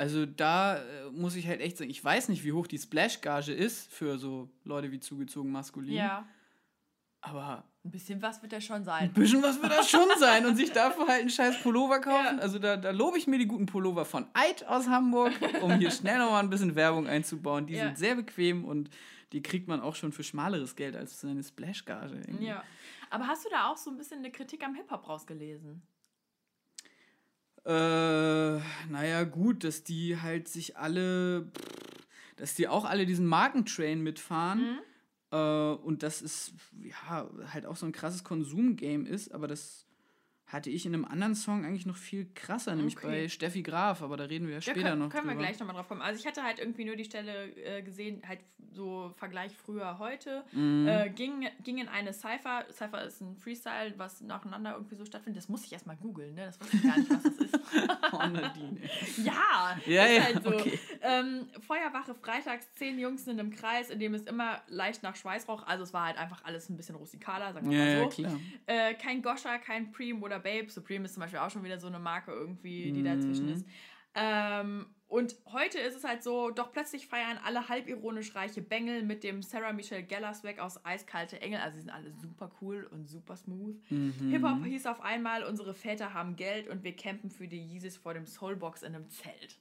Also da äh, muss ich halt echt sagen, ich weiß nicht, wie hoch die Splashgage ist für so Leute wie zugezogen maskulin. Ja. Aber Ein bisschen was wird er schon ein sein. bisschen was wird das schon sein. Und sich dafür halt einen scheiß Pullover kaufen. Ja. Also da, da lobe ich mir die guten Pullover von Eid aus Hamburg, um hier schnell nochmal ein bisschen Werbung einzubauen. Die Ja. sind sehr bequem und die kriegt man auch schon für schmaleres Geld als seine Splashgage. irgendwie. Ja. Aber hast du da auch so ein bisschen eine Kritik am Hip-Hop rausgelesen? Äh, naja, gut, dass die halt sich alle, dass die auch alle diesen Markentrain mitfahren. Mhm. Äh, und das ist, ja, halt auch so ein krasses Konsumgame ist, aber das hatte ich in einem anderen Song eigentlich noch viel krasser, nämlich Okay. bei Steffi Graf, aber da reden wir ja später können, noch können wir drüber. gleich nochmal drauf kommen. Also ich hatte halt irgendwie nur die Stelle äh, gesehen, halt so Vergleich früher, heute. Mhm. Äh, ging, ging in eine Cypher. Cypher ist ein Freestyle, was nacheinander irgendwie so stattfindet. Das muss ich erstmal googeln, ne? Das wusste ich gar nicht, was das ist. Oh, Nadine. ja, Ja, ist ja, halt so. okay. Ähm, Feuerwache freitags, zehn Jungs in einem Kreis, in dem es immer leicht nach Schweißrauch, also es war halt einfach alles ein bisschen rustikaler, sagen wir Ja, mal ja, so. klar. Äh, kein Goscha, kein Preem oder Babe. Supreme ist zum Beispiel auch schon wieder so eine Marke irgendwie, die Mhm. dazwischen ist. Ähm, und heute ist es halt so, doch plötzlich feiern alle halbironisch reiche Bengel mit dem Sarah Michelle Gellar Swag aus Eiskalte Engel. Also sie sind alle super cool und super smooth. Mhm. Hip-Hop hieß auf einmal, unsere Väter haben Geld und wir campen für die Yeezys vor dem Soulbox in einem Zelt.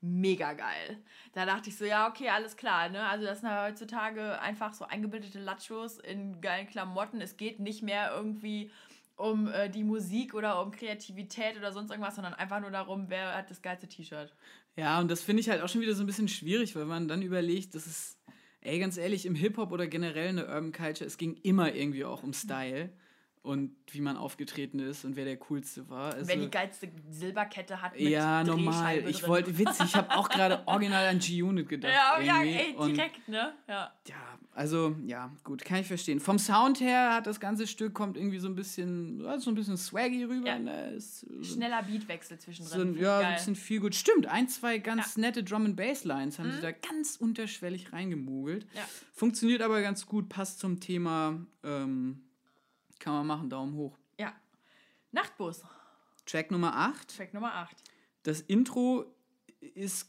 Mega geil. Da dachte ich so, ja, okay, alles klar. Ne? Also das sind ja heutzutage einfach so eingebildete Lachos in geilen Klamotten. Es geht nicht mehr irgendwie um äh, die Musik oder um Kreativität oder sonst irgendwas, sondern einfach nur darum, wer hat das geilste T-Shirt. Ja, und das finde ich halt auch schon wieder so ein bisschen schwierig, weil man dann überlegt, dass es, ey, ganz ehrlich, im Hip-Hop oder generell in der Urban Culture, es ging immer irgendwie auch um Style und wie man aufgetreten ist und wer der Coolste war. Also, wer die geilste Silberkette hat mit ja, normal. Drehscheibe Ich drin. wollte, witzig, ich habe auch gerade original an G-Unit gedacht. Ja, ja, ey, Und direkt, ne? Ja. Ja, also, ja, gut, kann ich verstehen. Vom Sound her hat das ganze Stück, kommt irgendwie so ein bisschen, ja, so ein bisschen swaggy rüber. Ja. Ne? Ist, so, Schneller Beatwechsel zwischendrin. so ja, ein bisschen viel gut. Stimmt, ein, zwei ganz nette Drum and Bass Lines haben sie da ganz unterschwellig reingemogelt. Ja. Funktioniert aber ganz gut, passt zum Thema, ähm, kann man machen, Daumen hoch. Ja. Nachtbus, Track Nummer 8. Track Nummer 8. Das Intro ist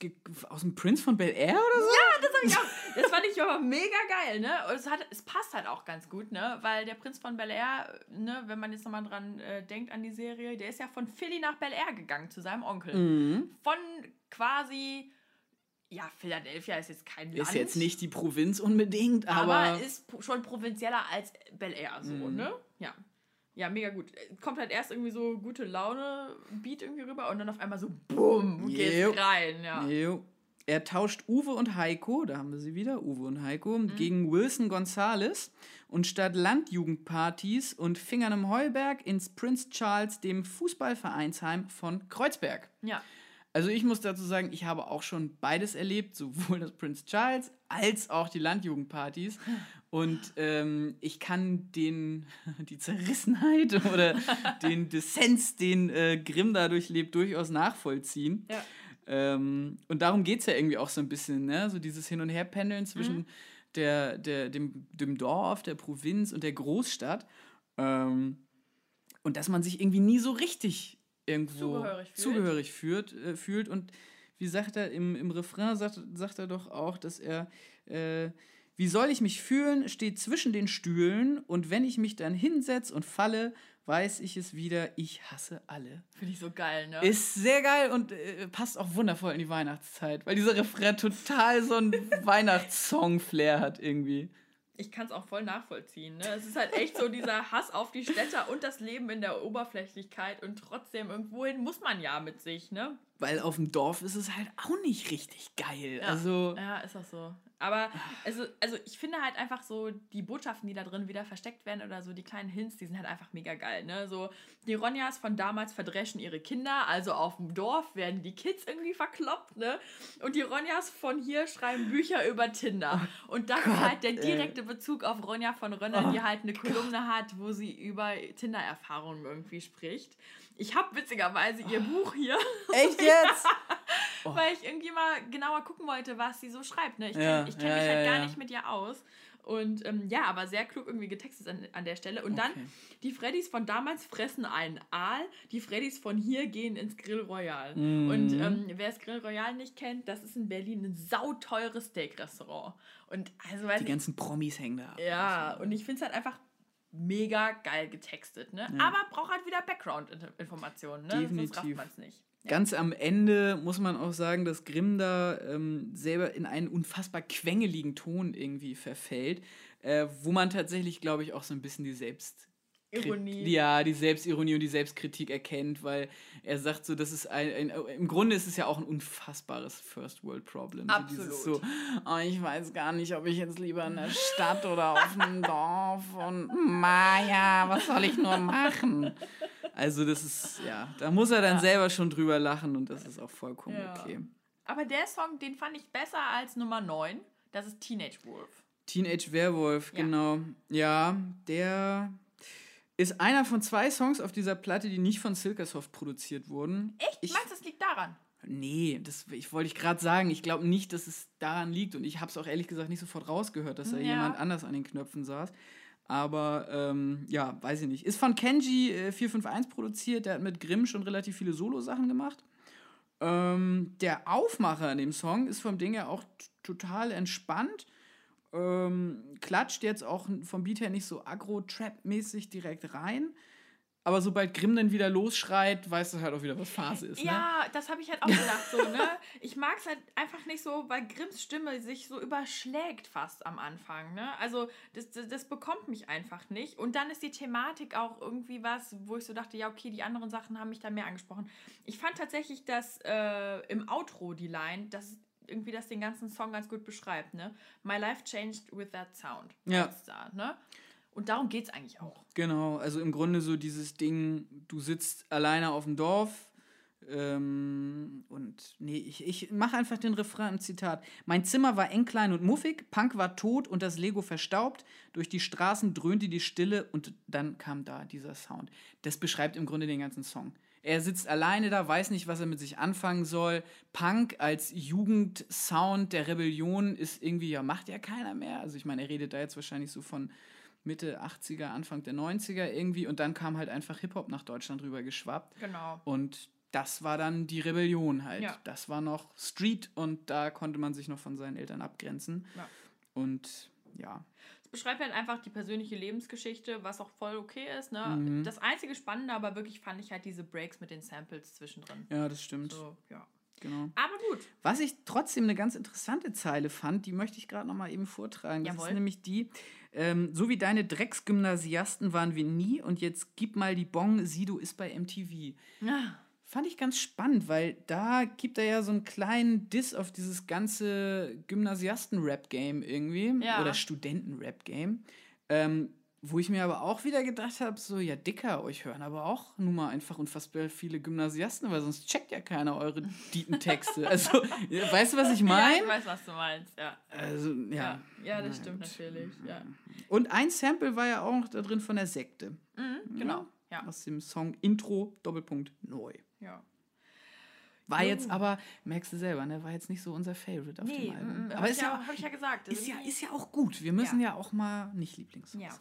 aus dem Prince von Bel Air oder so? Das, hab ich auch, das fand ich aber mega geil, ne? Und es, hat, es passt halt auch ganz gut, ne? Weil der Prinz von Bel Air, ne, wenn man jetzt nochmal dran äh, denkt an die Serie, der ist ja von Philly nach Bel Air gegangen zu seinem Onkel. Mhm. Von quasi, ja, Philadelphia ist jetzt kein Land. Ist jetzt nicht die Provinz unbedingt, aber, aber, ist schon provinzieller als Bel Air, so, Mhm. ne? Ja. Ja, mega gut. Kommt halt erst irgendwie so gute Laune, Beat irgendwie rüber und dann auf einmal so BUM, geht's Jo. rein, ja. Jo. Er tauscht Uwe und Heiko, da haben wir sie wieder, Uwe und Heiko, Mhm. gegen Wilson Gonzales. Und statt Landjugendpartys und Fingern im Heuberg ins Prince Charles, dem Fußballvereinsheim von Kreuzberg. Ja. Also ich muss dazu sagen, ich habe auch schon beides erlebt, sowohl das Prince Charles als auch die Landjugendpartys. Und ähm, ich kann den, die Zerrissenheit oder den Dissens, den äh, Grimm da durchlebt, durchaus nachvollziehen. Ja. Ähm, und darum geht es ja irgendwie auch so ein bisschen, ne? So dieses Hin- und Herpendeln zwischen Mhm. der, der, dem, dem Dorf, der Provinz und der Großstadt. Ähm, und dass man sich irgendwie nie so richtig irgendwo Zugehörig fühlt. zugehörig fühlt, äh, fühlt. Und wie sagt er, im, im Refrain sagt, sagt er doch auch, dass er, äh, wie soll ich mich fühlen, steht zwischen den Stühlen und wenn ich mich dann hinsetz und falle, weiß ich es wieder, ich hasse alle. Finde ich so geil, ne? Ist sehr geil und äh, passt auch wundervoll in die Weihnachtszeit, weil dieser Refrain total so einen Weihnachtssong-Flair hat irgendwie. ich kann es auch voll nachvollziehen. Ne? Es ist halt echt so dieser Hass auf die Städter und das Leben in der Oberflächlichkeit und trotzdem irgendwohin muss man ja mit sich, ne? Weil auf dem Dorf ist es halt auch nicht richtig geil. Ja. Also, Ja, ist auch so. Aber also, also ich finde halt einfach so, die Botschaften, die da drin wieder versteckt werden oder so, die kleinen Hints, die sind halt einfach mega geil. Ne? So, die Ronjas von damals verdreschen ihre Kinder, also auf dem Dorf werden die Kids irgendwie verkloppt, ne? Und die Ronjas von hier schreiben Bücher über Tinder. Oh Und das Gott, ist halt der direkte ey. Bezug auf Ronja von Rönner, oh die halt eine Kolumne hat, wo sie über Tinder-Erfahrungen irgendwie spricht. Ich habe witzigerweise ihr oh. Buch hier. Echt jetzt? oh. Weil ich irgendwie mal genauer gucken wollte, was sie so schreibt. Ne? Ich kenne ja, kenn ja, mich halt ja, gar nicht mit ihr aus. Und ähm, ja, aber sehr klug irgendwie getextet an, an der Stelle. Und okay. dann, die Freddys von damals fressen einen Aal, die Freddys von hier gehen ins Grill Royal. Mhm. Und ähm, wer das Grill Royal nicht kennt, das ist in Berlin ein sauteures Steak-Restaurant. Und also, Die ganzen Promis hängen da. Ja, und ich finde es halt einfach mega geil getextet, ne? Ja. Aber braucht halt wieder Background-Informationen, ne? Definitiv. Sonst rafft man es nicht. Ja. Ganz am Ende muss man auch sagen, dass Grimm da ähm, selber in einen unfassbar quengeligen Ton irgendwie verfällt, äh, wo man tatsächlich, glaube ich, auch so ein bisschen die Selbst Ironie. Ja, die Selbstironie und die Selbstkritik erkennt, weil er sagt so, das ist ein, ein, im Grunde ist es ja auch ein unfassbares First World Problem. Absolut. So, so oh, ich weiß gar nicht, ob ich jetzt lieber in der Stadt oder auf einem Dorf und Maja, was soll ich nur machen? Also das ist, ja, da muss er dann ja. selber schon drüber lachen und das ist auch vollkommen ja. okay. Aber der Song, den fand ich besser als Nummer 9, das ist Teenage Wolf. Teenage Werewolf, ja. genau. Ja, der ist einer von zwei Songs auf dieser Platte, die nicht von Silkersoft produziert wurden. Echt? Ich, Meinst du, das liegt daran? Nee, das ich wollte ich gerade sagen. Ich glaube nicht, dass es daran liegt. Und ich habe es auch ehrlich gesagt nicht sofort rausgehört, dass da ja. jemand anders an den Knöpfen saß. Aber ähm, ja, weiß ich nicht. Ist von Kenji äh, 451 produziert. Der hat mit Grimm schon relativ viele Solo-Sachen gemacht. Ähm, der Aufmacher in dem Song ist vom Ding her auch total entspannt. Ähm, klatscht jetzt auch vom Beat her nicht so agro-trap-mäßig direkt rein. Aber sobald Grimm dann wieder losschreit, weißt du halt auch wieder, was Phase ist. Ne? Ja, das habe ich halt auch gedacht. so, ne? Ich mag es halt einfach nicht so, weil Grimms Stimme sich so überschlägt fast am Anfang. Ne? Also das, das, das, bekommt mich einfach nicht. Und dann ist die Thematik auch irgendwie was, wo ich so dachte, ja, okay, die anderen Sachen haben mich da mehr angesprochen. Ich fand tatsächlich, dass äh, im Outro die Line, das irgendwie das den ganzen Song ganz gut beschreibt, ne? My life changed with that sound. Ja. Da, ne? Und darum geht es eigentlich auch. Genau, also im Grunde so dieses Ding, du sitzt alleine auf dem Dorf ähm, und nee, ich, ich mache einfach den Refrain im Zitat. Mein Zimmer war eng, klein und muffig, Punk war tot und das Lego verstaubt, durch die Straßen dröhnte die Stille und dann kam da dieser Sound. Das beschreibt im Grunde den ganzen Song. Er sitzt alleine da, weiß nicht, was er mit sich anfangen soll. Punk als Jugendsound der Rebellion ist irgendwie, ja, macht ja keiner mehr. Also ich meine, er redet da jetzt wahrscheinlich so von Mitte 80er, Anfang der 90er irgendwie. Und dann kam halt einfach Hip-Hop nach Deutschland rüber geschwappt. Genau. Und das war dann die Rebellion halt. Ja. Das war noch Street und da konnte man sich noch von seinen Eltern abgrenzen. Ja. Und ja beschreibt halt einfach die persönliche Lebensgeschichte, was auch voll okay ist. Ne? Mhm. Das einzige Spannende aber wirklich fand ich halt diese Breaks mit den Samples zwischendrin. Ja, das stimmt. So, ja. Genau. Aber gut. Was ich trotzdem eine ganz interessante Zeile fand, die möchte ich gerade noch mal eben vortragen. Das Jawohl. ist nämlich die, ähm, so wie deine Drecksgymnasiasten waren wir nie und jetzt gib mal die Bong, Sido ist bei MTV. Ja. Fand ich ganz spannend, weil da gibt er ja so einen kleinen Diss auf dieses ganze Gymnasiasten-Rap-Game irgendwie. Ja. Oder Studenten-Rap-Game. Ähm, wo ich mir aber auch wieder gedacht habe, so, ja, Dicker, euch hören aber auch nun mal einfach unfassbar viele Gymnasiasten, weil sonst checkt ja keiner eure Texte. also, weißt du, was ich meine? Ja, ich weiß, was du meinst, ja. Also, ja. Ja, ja das stimmt natürlich, ja. Und ein Sample war ja auch noch da drin von der Sekte. Mhm, genau, ja. Aus dem Song Intro, Doppelpunkt, neu. Ja. War jetzt aber, merkst du selber, ne, war jetzt nicht so unser Favorite auf nee, dem Album. Mm, aber ist ja, habe ich ja gesagt. Ist ja, ist ja auch gut. Wir müssen ja, ja auch mal nicht Lieblingssongs ja.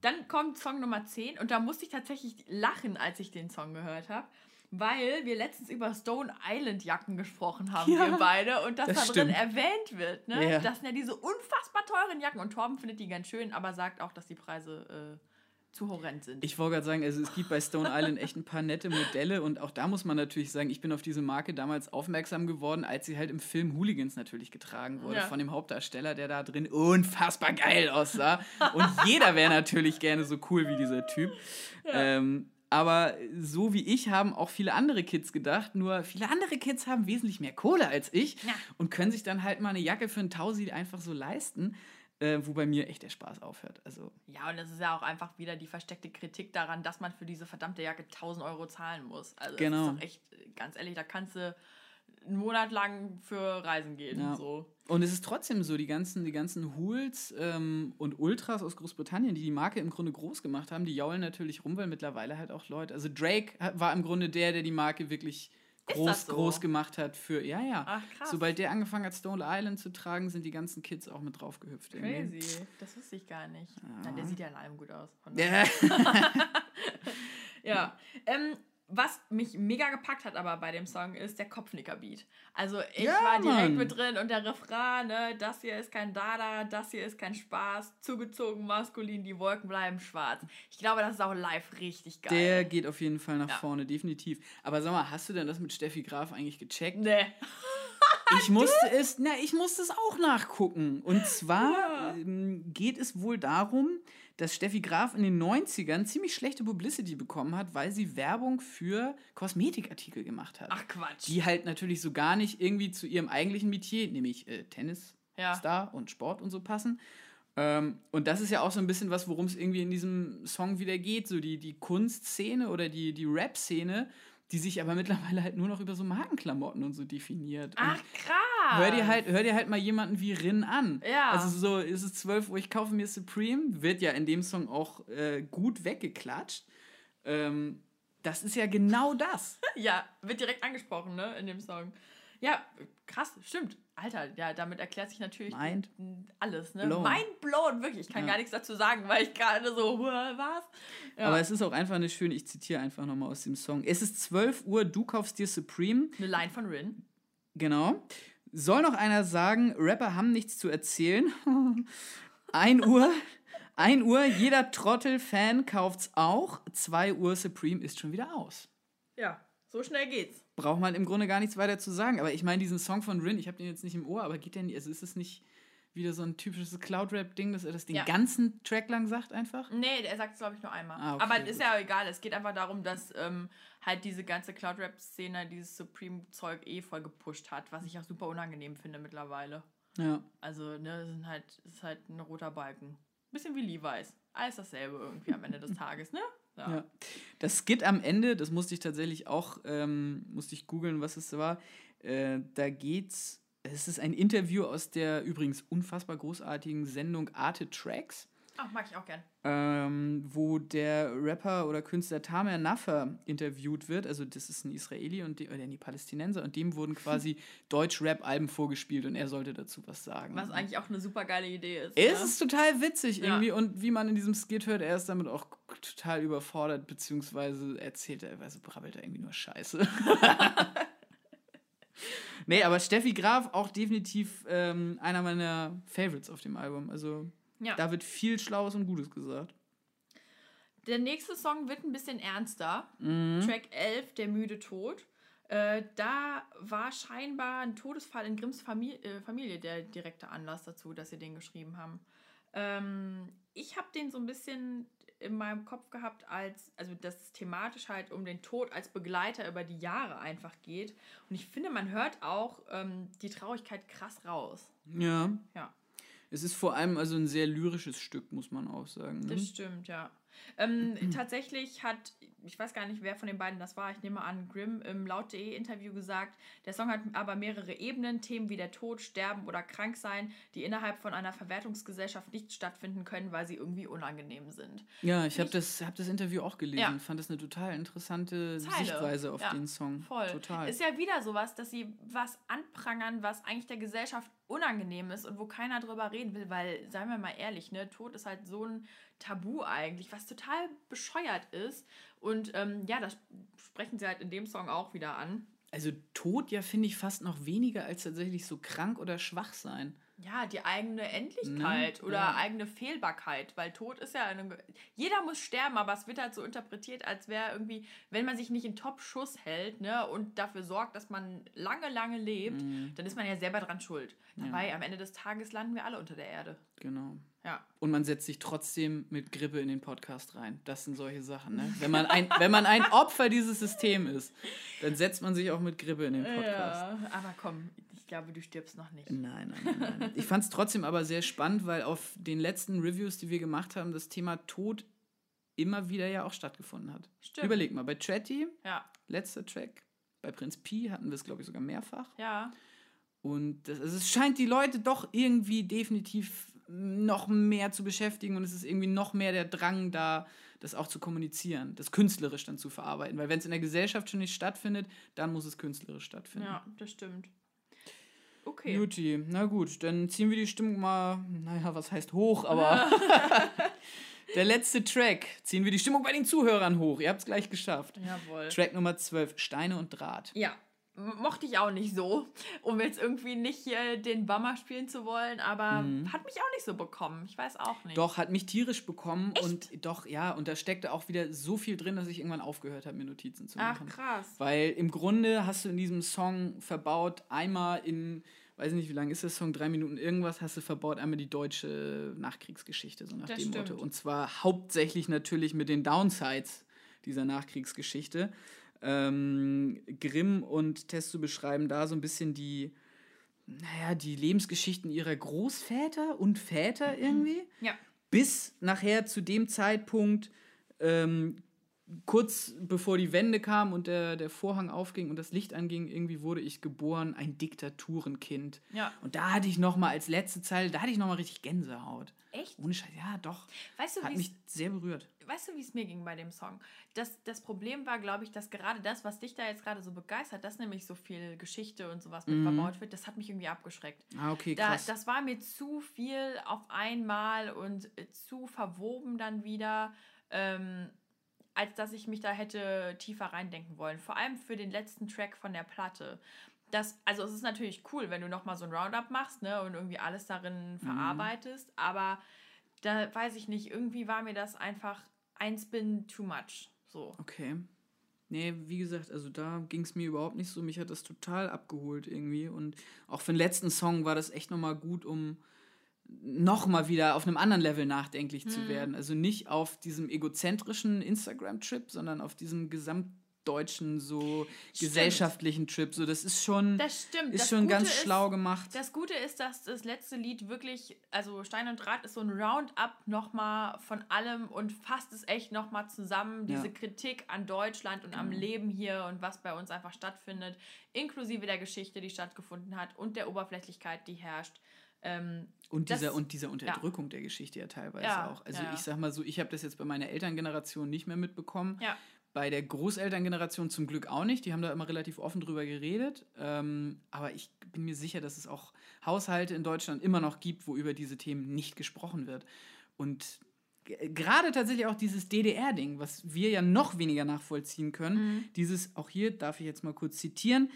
Dann kommt Song Nummer 10 und da musste ich tatsächlich lachen, als ich den Song gehört habe. Weil wir letztens über Stone Island Jacken gesprochen haben, ja, wir beide, und das, das da drin erwähnt wird. Ne? Ja. Das sind ja diese unfassbar teuren Jacken. Und Torben findet die ganz schön, aber sagt auch, dass die Preise äh, zu horrend sind. Ich wollte gerade sagen, also es gibt bei Stone Island echt ein paar nette Modelle und auch da muss man natürlich sagen, ich bin auf diese Marke damals aufmerksam geworden, als sie halt im Film Hooligans natürlich getragen wurde ja. von dem Hauptdarsteller, der da drin unfassbar geil aussah. Und jeder wäre natürlich gerne so cool wie dieser Typ. Ja. Ähm, Aber so wie ich haben auch viele andere Kids gedacht. Nur viele andere Kids haben wesentlich mehr Kohle als ich Ja. und können sich dann halt mal eine Jacke für einen Tausi einfach so leisten. Äh, wo bei mir echt der Spaß aufhört. Also, Ja, und es ist ja auch einfach wieder die versteckte Kritik daran, dass man für diese verdammte Jacke 1000 Euro zahlen muss. Also Genau. das ist doch echt, ganz ehrlich, da kannst du einen Monat lang für Reisen gehen. Ja. So. Und es ist trotzdem so, die ganzen, die ganzen Hools ähm, und Ultras aus Großbritannien, die die Marke im Grunde groß gemacht haben, die jaulen natürlich rum, weil mittlerweile halt auch Leute. Also Drake war im Grunde der, der die Marke wirklich groß, so? groß gemacht hat für. Ja, ja. Ach, krass. Sobald der angefangen hat, Stone Island zu tragen, sind die ganzen Kids auch mit drauf gehüpft. irgendwie. Crazy. Das wusste ich gar nicht. Na, der sieht ja in allem gut aus. Ja. Ja. Ähm, was mich mega gepackt hat aber bei dem Song ist der Kopfnicker-Beat. Also ich Ja, war direkt Mann. mit drin und der Refrain, ne, das hier ist kein Dada, das hier ist kein Spaß, zugezogen maskulin, die Wolken bleiben schwarz. Ich glaube, das ist auch live richtig geil. Der geht auf jeden Fall nach Ja. vorne, definitiv. Aber sag mal, hast du denn das mit Steffi Graf eigentlich gecheckt? ne. Ich musste es, na, ich musste es auch nachgucken. Und zwar ähm, geht es wohl darum, dass Steffi Graf in den 90ern ziemlich schlechte Publicity bekommen hat, weil sie Werbung für Kosmetikartikel gemacht hat. Ach Quatsch. Die halt natürlich so gar nicht irgendwie zu ihrem eigentlichen Metier, nämlich äh, Tennis, Ja. Star und Sport und so passen. Ähm, und das ist ja auch so ein bisschen was, worum es irgendwie in diesem Song wieder geht. So die, die Kunstszene oder die, die Rap-Szene, die sich aber mittlerweile halt nur noch über so Markenklamotten und so definiert. Und Ach krass. Hör dir, halt, hör dir halt mal jemanden wie Rin an. Ja. Also so ist es 12 Uhr, ich kaufe mir Supreme, wird ja in dem Song auch äh, gut weggeklatscht. Ähm, das ist ja genau das. Ja, wird direkt angesprochen, ne, in dem Song. Ja, krass, stimmt. Alter, ja, damit erklärt sich natürlich Mind alles, ne? blown. Mind blown, wirklich. Ich kann Ja. gar nichts dazu sagen, weil ich gerade so, "Huh, was? Ja. Aber es ist auch einfach eine schöne, ich zitiere einfach nochmal aus dem Song. Es ist 12 Uhr, du kaufst dir Supreme. Eine Line von Rin. Genau. Soll noch einer sagen, Rapper haben nichts zu erzählen? 1 Uhr, 1 Uhr, jeder Trottel-Fan kauft's auch. 2 Uhr, Supreme ist schon wieder aus. Ja, so schnell geht's. braucht man im Grunde gar nichts weiter zu sagen. Aber ich meine, diesen Song von Rin, ich habe den jetzt nicht im Ohr, aber geht nicht, also ist es nicht wieder so ein typisches Cloud-Rap-Ding, dass er das den Ja. ganzen Track lang sagt einfach? Nee, er sagt es, glaube ich, nur einmal. Ah, okay, Aber gut. ist ja egal. Es geht einfach darum, dass ähm, halt diese ganze Cloud-Rap-Szene dieses Supreme-Zeug eh voll gepusht hat, was ich auch super unangenehm finde mittlerweile. Ja. Also, ne, sind halt, ist halt ein roter Balken. Bisschen wie Levi's. Alles dasselbe irgendwie am Ende des Tages, ne? Ja. Das Skit am Ende, das musste ich tatsächlich auch, ähm, musste ich googeln, was es war. Äh, da geht's, es ist ein Interview aus der übrigens unfassbar großartigen Sendung Arte Tracks. Ach, mag ich auch gern. ähm, wo der Rapper oder Künstler Tamer Naffer interviewt wird. Also das ist ein Israeli und die, oder nee, Palästinenser und dem wurden quasi Deutsch-Rap-Alben vorgespielt und er sollte dazu was sagen. Was eigentlich auch eine super geile Idee ist. es ne? ist total witzig Ja. irgendwie und wie man in diesem Skit hört, er ist damit auch total überfordert, beziehungsweise erzählt er, also brabbelt er irgendwie nur Scheiße. nee, aber Steffi Graf auch definitiv ähm, einer meiner Favorites auf dem Album. Also Ja. da wird viel Schlaues und Gutes gesagt. Der nächste Song wird ein bisschen ernster. Mhm. Track 11, Der müde Tod. Äh, da war scheinbar ein Todesfall in Grimms Familie, äh, Familie der direkte Anlass dazu, dass sie den geschrieben haben. Ähm, ich habe den so ein bisschen in meinem Kopf gehabt, als, also dass es thematisch halt um den Tod als Begleiter über die Jahre einfach geht. Und ich finde, man hört auch ähm, die Traurigkeit krass raus. Ja. Ja. Es ist vor allem also ein sehr lyrisches Stück, muss man auch sagen. Ne? Das stimmt, ja. Ähm, tatsächlich hat, ich weiß gar nicht, wer von den beiden das war, ich nehme an, Grimm im Laut.de-Interview gesagt, der Song hat aber mehrere Ebenen, Themen wie der Tod, Sterben oder Kranksein, die innerhalb von einer Verwertungsgesellschaft nicht stattfinden können, weil sie irgendwie unangenehm sind. Ja, ich habe das, hab das Interview auch gelesen. Ja. Fand das eine total interessante Zeile. Sichtweise auf Ja, den Song. Voll. Total. Ist ja wieder sowas, dass sie was anprangern, was eigentlich der Gesellschaft unangenehm ist und wo keiner drüber reden will, weil, seien wir mal ehrlich, ne, Tod ist halt so ein Tabu eigentlich, was total bescheuert ist. Und ähm, ja, das sprechen sie halt in dem Song auch wieder an. also Tod ja, finde ich, fast noch weniger als tatsächlich so krank oder schwach sein. Ja, die eigene Endlichkeit Ne? oder Ja. eigene Fehlbarkeit, weil Tod ist ja eine. Jeder muss sterben, aber es wird halt so interpretiert, als wäre irgendwie, wenn man sich nicht in Top-Schuss hält ne, und dafür sorgt, dass man lange, lange lebt, Mhm. dann ist man ja selber dran schuld. Dabei, am Ende des Tages landen wir alle unter der Erde. Genau. Ja. Und man setzt sich trotzdem mit Grippe in den Podcast rein. Das sind solche Sachen. Ne? Wenn, man ein, wenn man ein Opfer dieses Systems ist, dann setzt man sich auch mit Grippe in den Podcast. Ja, aber komm, ich glaube, du stirbst noch nicht. Nein, nein, nein. nein. Ich fand es trotzdem aber sehr spannend, weil auf den letzten Reviews, die wir gemacht haben, das Thema Tod immer wieder ja auch stattgefunden hat. Stimmt. Überleg mal, bei Chatty, Ja, letzter Track, bei Prinz Pi hatten wir es, glaube ich, sogar mehrfach. ja. Und das, also es scheint die Leute doch irgendwie definitiv noch mehr zu beschäftigen und es ist irgendwie noch mehr der Drang da, das auch zu kommunizieren, das künstlerisch dann zu verarbeiten. Weil wenn es in der Gesellschaft schon nicht stattfindet, dann muss es künstlerisch stattfinden. Ja, das stimmt. Okay. Juti, na gut, dann ziehen wir die Stimmung mal, naja, was heißt hoch, aber der letzte Track, ziehen wir die Stimmung bei den Zuhörern hoch. Ihr habt es gleich geschafft. Jawohl. Track Nummer 12, Steine und Draht. Ja, mochte ich auch nicht so, um jetzt irgendwie nicht äh, den Bummer spielen zu wollen, aber hat mich auch nicht so bekommen. Ich weiß auch nicht. Mhm. Doch, hat mich tierisch bekommen und doch, ja, und da steckte auch wieder so viel drin, dass ich irgendwann aufgehört habe, mir Notizen zu Ach, machen. krass. Weil im Grunde hast du in diesem Song verbaut, einmal in, weiß nicht, wie lang ist der Song, drei Minuten irgendwas, hast du verbaut, einmal die deutsche Nachkriegsgeschichte, so nach Das dem stimmt. Motto. Und zwar hauptsächlich natürlich mit den Downsides dieser Nachkriegsgeschichte. Ähm, Grimm und Testo beschreiben da so ein bisschen die, naja, die Lebensgeschichten ihrer Großväter und Väter irgendwie Ja. bis nachher zu dem Zeitpunkt, ähm, kurz bevor die Wende kam und der, der Vorhang aufging und das Licht anging, irgendwie wurde ich geboren, ein Diktaturenkind. Ja. Und da hatte ich noch mal als letzte Zeile, da hatte ich noch mal richtig Gänsehaut. Echt? Ohne Scheiß, ja, doch. Weißt du, Hat mich sehr berührt. Weißt du, wie es mir ging bei dem Song? Das, das Problem war, glaube ich, dass gerade das, was dich da jetzt gerade so begeistert, dass nämlich so viel Geschichte und sowas mit verbaut wird, das hat mich irgendwie abgeschreckt. Ah, okay, Da, krass. das war mir zu viel auf einmal und äh, zu verwoben dann wieder, ähm, als dass ich mich da hätte tiefer reindenken wollen. Vor allem für den letzten Track von der Platte. Das, also es ist natürlich cool, wenn du nochmal so ein Roundup machst ne, und irgendwie alles darin verarbeitest, aber da weiß ich nicht, irgendwie war mir das einfach ein Spin too much. So. Okay. Nee, wie gesagt, also da ging es mir überhaupt nicht so. Mich hat das total abgeholt irgendwie. Und auch für den letzten Song war das echt nochmal gut, um nochmal wieder auf einem anderen Level nachdenklich zu werden. Also nicht auf diesem egozentrischen Instagram-Trip, sondern auf diesem gesamtdeutschen, so gesellschaftlichen Trip. So, das ist schon, Das stimmt. ist Das schon Gute ganz ist- schlau gemacht. Das Gute ist, dass das letzte Lied wirklich, also Stein und Draht ist so ein Roundup nochmal von allem und fasst es echt nochmal zusammen. Diese Ja. Genau. Kritik an Deutschland und am Leben hier und was bei uns einfach stattfindet, inklusive der Geschichte, die stattgefunden hat und der Oberflächlichkeit, die herrscht. Ähm, Und das- dieser, und dieser Unterdrückung der Geschichte ja teilweise Ja, auch. Also ja, ja. ich sag mal so, ich habe das jetzt bei meiner Elterngeneration nicht mehr mitbekommen. ja, Bei der Großelterngeneration zum Glück auch nicht. Die haben da immer relativ offen drüber geredet. Ähm, aber ich bin mir sicher, dass es auch Haushalte in Deutschland immer noch gibt, wo über diese Themen nicht gesprochen wird. Und gerade tatsächlich auch dieses DDR-Ding, was wir ja noch weniger nachvollziehen können. Dieses, auch hier darf ich jetzt mal kurz zitieren.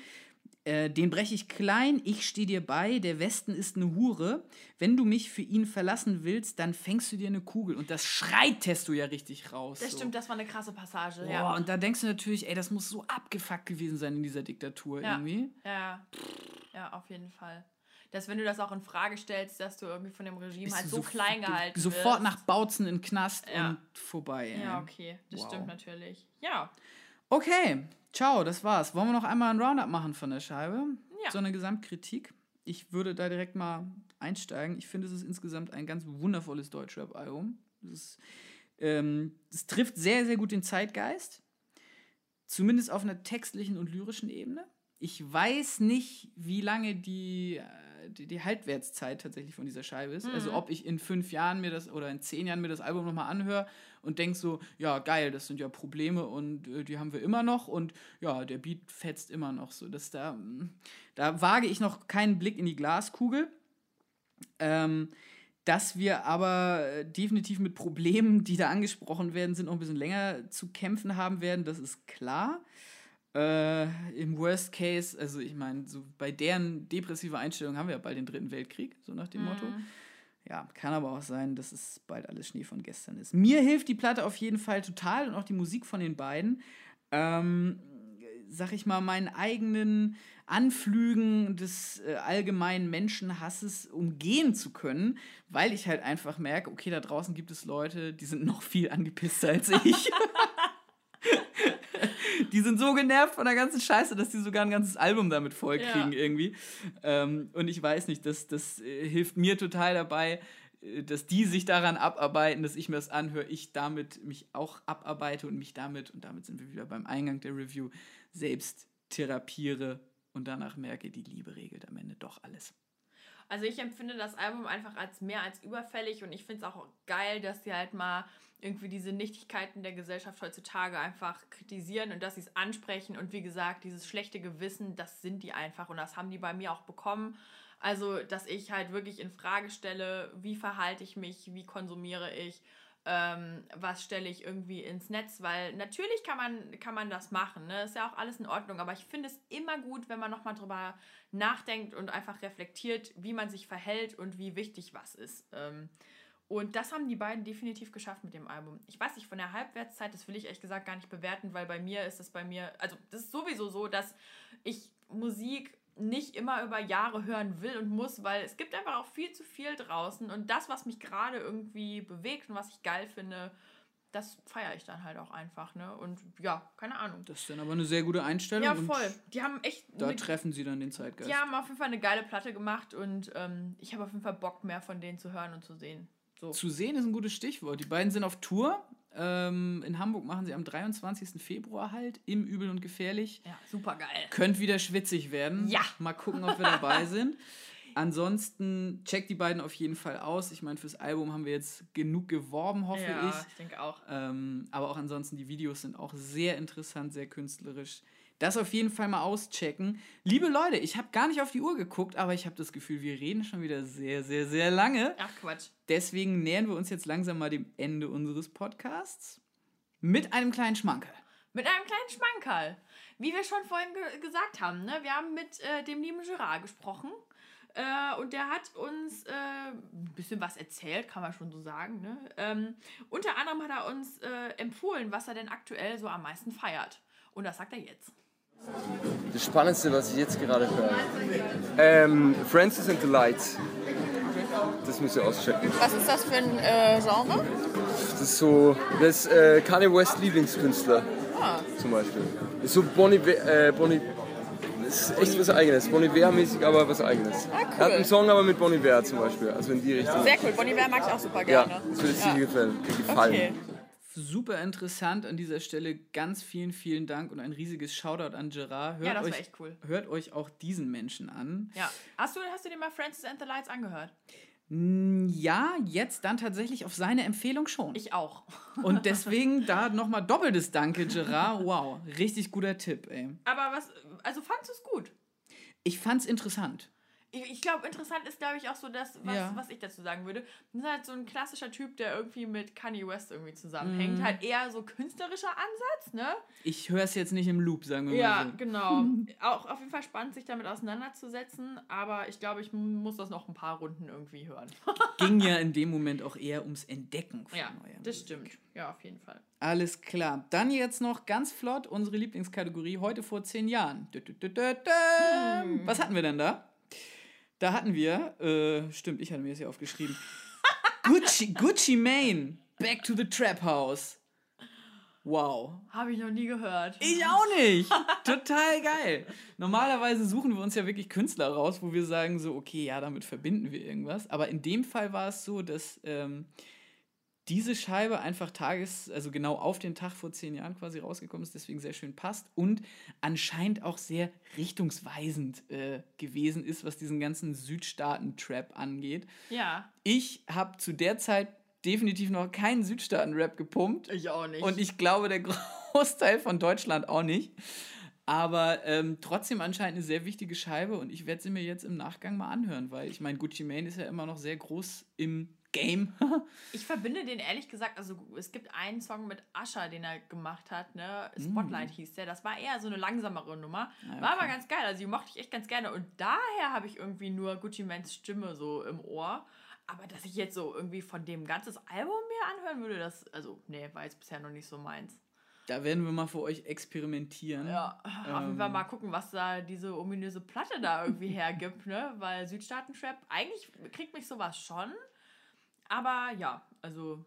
Äh, den breche ich klein, ich stehe dir bei, der Westen ist eine Hure. Wenn du mich für ihn verlassen willst, dann fängst du dir eine Kugel. Und das schreit Testo ja richtig raus. das so. stimmt, das war eine krasse Passage. Boah, ja. und da denkst du natürlich, ey, das muss so abgefuckt gewesen sein in dieser Diktatur Ja. irgendwie. ja, ja, auf jeden Fall. Dass wenn du das auch in Frage stellst, dass du irgendwie von dem Regime Bist halt du so sof- klein gehalten Sofort wirst. nach Bautzen in den Knast Ja. und vorbei. Ey. Ja, okay, das Wow. stimmt natürlich. Ja, Okay, ciao, das war's. Wollen wir noch einmal ein Roundup machen von der Scheibe? Ja. So eine Gesamtkritik. Ich würde da direkt mal einsteigen. Ich finde, es ist insgesamt ein ganz wundervolles Deutschrap-Album. Es, ähm, es trifft sehr, sehr gut den Zeitgeist. Zumindest auf einer textlichen und lyrischen Ebene. Ich weiß nicht, wie lange die, äh, die, die Halbwertszeit tatsächlich von dieser Scheibe ist. Also ob ich in fünf Jahren mir das oder in zehn Jahren mir das Album nochmal anhöre und denke so, ja, geil, das sind ja Probleme und äh, die haben wir immer noch und ja, der Beat fetzt immer noch so. Das da, mm, da wage ich noch keinen Blick in die Glaskugel. Ähm, dass wir aber äh, definitiv mit Problemen, die da angesprochen werden, sind, noch ein bisschen länger zu kämpfen haben werden, das ist klar. Äh, Im Worst Case, also ich meine, so bei deren depressive Einstellung haben wir ja bald den dritten Weltkrieg, so nach dem Motto. Ja, kann aber auch sein, dass es bald alles Schnee von gestern ist. Mir hilft die Platte auf jeden Fall total und auch die Musik von den beiden. Ähm, sag ich mal, meinen eigenen Anflügen des äh, allgemeinen Menschenhasses umgehen zu können, weil ich halt einfach merke, okay, da draußen gibt es Leute, die sind noch viel angepisster als ich. die sind so genervt von der ganzen Scheiße, dass die sogar ein ganzes Album damit vollkriegen ja. irgendwie. Ähm, und ich weiß nicht, das, das äh, hilft mir total dabei, äh, dass die sich daran abarbeiten, dass ich mir das anhöre, ich damit mich auch abarbeite und mich damit, und damit sind wir wieder beim Eingang der Review, selbst therapiere und danach merke, die Liebe regelt am Ende doch alles. Also ich empfinde das Album einfach als mehr als überfällig und ich finde es auch geil, dass sie halt mal irgendwie diese Nichtigkeiten der Gesellschaft heutzutage einfach kritisieren und dass sie es ansprechen. Und wie gesagt, dieses schlechte Gewissen, das sind die einfach und das haben die bei mir auch bekommen. Also, dass ich halt wirklich in Frage stelle, wie verhalte ich mich, wie konsumiere ich, ähm, was stelle ich irgendwie ins Netz, weil natürlich kann man, kann man das machen, ne? ist ja auch alles in Ordnung, aber ich finde es immer gut, wenn man nochmal drüber nachdenkt und einfach reflektiert, wie man sich verhält und wie wichtig was ist. Ähm, und das haben die beiden definitiv geschafft mit dem Album. Ich weiß nicht, von der Halbwertszeit, das will ich ehrlich gesagt gar nicht bewerten, weil bei mir ist es bei mir, also das ist sowieso so, dass ich Musik nicht immer über Jahre hören will und muss, weil es gibt einfach auch viel zu viel draußen und das, was mich gerade irgendwie bewegt und was ich geil finde, das feiere ich dann halt auch einfach, ne? Und ja, keine Ahnung. Das ist dann aber eine sehr gute Einstellung. Ja, voll. Die haben echt. Da eine, treffen sie dann den Zeitgeist. Die haben auf jeden Fall eine geile Platte gemacht und ähm, ich habe auf jeden Fall Bock, mehr von denen zu hören und zu sehen. So. Zu sehen ist ein gutes Stichwort. Die beiden sind auf Tour. Ähm, in Hamburg machen sie am 23. Februar halt im Übel und Gefährlich. Ja, super geil. Könnt wieder schwitzig werden. Ja. Mal gucken, ob wir dabei sind. Ansonsten checkt die beiden auf jeden Fall aus. Ich meine, fürs Album haben wir jetzt genug geworben, hoffe ja, ich. ich denke auch. Ähm, aber auch ansonsten, die Videos sind auch sehr interessant, sehr künstlerisch. Das auf jeden Fall mal auschecken. Liebe Leute, ich habe gar nicht auf die Uhr geguckt, aber ich habe das Gefühl, wir reden schon wieder sehr, sehr, sehr lange. Ach Quatsch. Deswegen nähern wir uns jetzt langsam mal dem Ende unseres Podcasts mit einem kleinen Schmankerl. Mit einem kleinen Schmankerl. Wie wir schon vorhin ge gesagt haben, ne? wir haben mit äh, dem lieben Gerard gesprochen. Äh, und der hat uns äh, ein bisschen was erzählt, kann man schon so sagen. Ne? Ähm, unter anderem hat er uns äh, empfohlen, was er denn aktuell so am meisten feiert. Und das sagt er jetzt. Das Spannendste, was ich jetzt gerade höre. Ähm, Francis and the Lights. Das müsst ihr auschecken. Was ist das für ein äh, Genre? Das ist so, das ist äh, Kanye West Lieblingskünstler. Ah. Zum Beispiel. Das ist so Bonnie, äh, Bonnie das ist echt was Eigenes. Bonnie mäßig aber was Eigenes. Ah, cool. Er hat einen Song aber mit Bonnie zum Beispiel. Also in die Richtung. Sehr cool. Bonnie mag ich auch super gerne. Ja, das würde ja. dir gefallen. Okay super interessant an dieser Stelle. Ganz vielen, vielen Dank und ein riesiges Shoutout an Gerard. Hört ja, das euch, war echt cool. Hört euch auch diesen Menschen an. Ja. Hast du, hast du dir mal Francis and the Lights angehört? Ja, jetzt dann tatsächlich auf seine Empfehlung schon. Ich auch. Und deswegen da nochmal doppeltes Danke, Gerard. Wow, richtig guter Tipp, ey. Aber was, also fandest du es gut? Ich fand's interessant ich, ich glaube, interessant ist, glaube ich, auch so das, was, ja. was ich dazu sagen würde. Das ist halt so ein klassischer Typ, der irgendwie mit Kanye West irgendwie zusammenhängt. Mhm. Halt eher so künstlerischer Ansatz, ne? Ich höre es jetzt nicht im Loop, sagen wir ja, mal so. Ja, genau. auch auf jeden Fall spannend, sich damit auseinanderzusetzen, aber ich glaube, ich muss das noch ein paar Runden irgendwie hören. Ging ja in dem Moment auch eher ums Entdecken von ja, neuer das stimmt. Ja, auf jeden Fall. Alles klar. Dann jetzt noch ganz flott unsere Lieblingskategorie heute vor zehn Jahren. Hm. Was hatten wir denn da? Da hatten wir, äh, stimmt, ich hatte mir das hier aufgeschrieben. Gucci, Gucci Mane, Back to the Trap House. Wow. Habe ich noch nie gehört. Ich auch nicht. Total geil. Normalerweise suchen wir uns ja wirklich Künstler raus, wo wir sagen so, okay, ja, damit verbinden wir irgendwas. Aber in dem Fall war es so, dass ähm, diese Scheibe einfach tages, also genau auf den Tag vor zehn Jahren quasi rausgekommen ist, deswegen sehr schön passt und anscheinend auch sehr richtungsweisend äh, gewesen ist, was diesen ganzen Südstaaten-Trap angeht. Ja. Ich habe zu der Zeit definitiv noch keinen Südstaaten-Rap gepumpt. Ich auch nicht. Und ich glaube, der Großteil von Deutschland auch nicht. Aber ähm, trotzdem anscheinend eine sehr wichtige Scheibe und ich werde sie mir jetzt im Nachgang mal anhören, weil ich meine, Gucci Mane ist ja immer noch sehr groß im Game. ich verbinde den ehrlich gesagt, also es gibt einen Song mit Asher, den er gemacht hat, ne? Spotlight mm. hieß der. Das war eher so eine langsamere Nummer. Okay. War aber ganz geil, also die mochte ich echt ganz gerne. Und daher habe ich irgendwie nur Gucci Mans Stimme so im Ohr. Aber dass ich jetzt so irgendwie von dem ganzes Album mir anhören würde, das, also, nee, war jetzt bisher noch nicht so meins. Da werden wir mal für euch experimentieren. Ja, auf jeden Fall mal gucken, was da diese ominöse Platte da irgendwie hergibt, ne? Weil Südstaaten-Trap, eigentlich kriegt mich sowas schon. Aber ja, also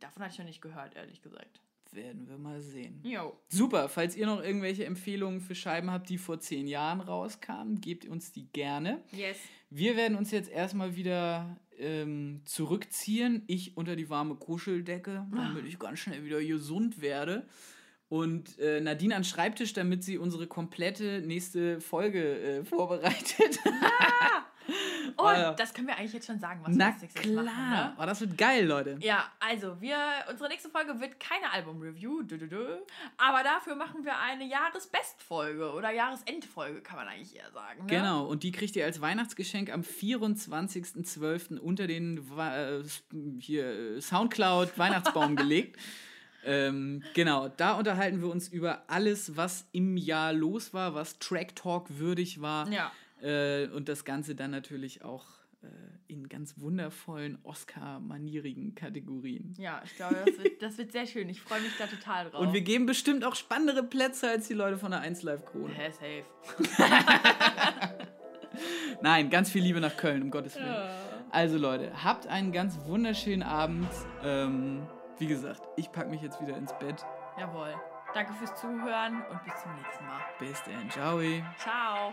davon hatte ich noch nicht gehört, ehrlich gesagt. Werden wir mal sehen. Jo. Super, falls ihr noch irgendwelche Empfehlungen für Scheiben habt, die vor zehn Jahren rauskamen, gebt uns die gerne. Yes. Wir werden uns jetzt erstmal wieder ähm, zurückziehen. Ich unter die warme Kuscheldecke, damit ich ganz schnell wieder gesund werde. Und äh, Nadine an Schreibtisch, damit sie unsere komplette nächste Folge äh, vorbereitet. Oh, ja. das können wir eigentlich jetzt schon sagen, was wir als nächstes klar. machen. Ne? Oh, das wird geil, Leute. Ja, also wir, unsere nächste Folge wird keine Album-Review, aber dafür machen wir eine Jahresbestfolge oder Jahresendfolge, kann man eigentlich eher sagen. Ne? Genau, und die kriegt ihr als Weihnachtsgeschenk am 24.12. unter den äh, hier, äh, Soundcloud-Weihnachtsbaum gelegt. Ähm, genau, da unterhalten wir uns über alles, was im Jahr los war, was Track Talk würdig war. Ja. Äh, und das Ganze dann natürlich auch äh, in ganz wundervollen Oscar-manierigen Kategorien. Ja, ich glaube, das wird, das wird sehr schön. Ich freue mich da total drauf. Und wir geben bestimmt auch spannendere Plätze als die Leute von der 1 Live Krone. Hä, safe. Nein, ganz viel Liebe nach Köln, um Gottes Willen. Also Leute, habt einen ganz wunderschönen Abend. Ähm, wie gesagt, ich packe mich jetzt wieder ins Bett. Jawohl. Danke fürs Zuhören und bis zum nächsten Mal. Bis dann, ciao. Ciao.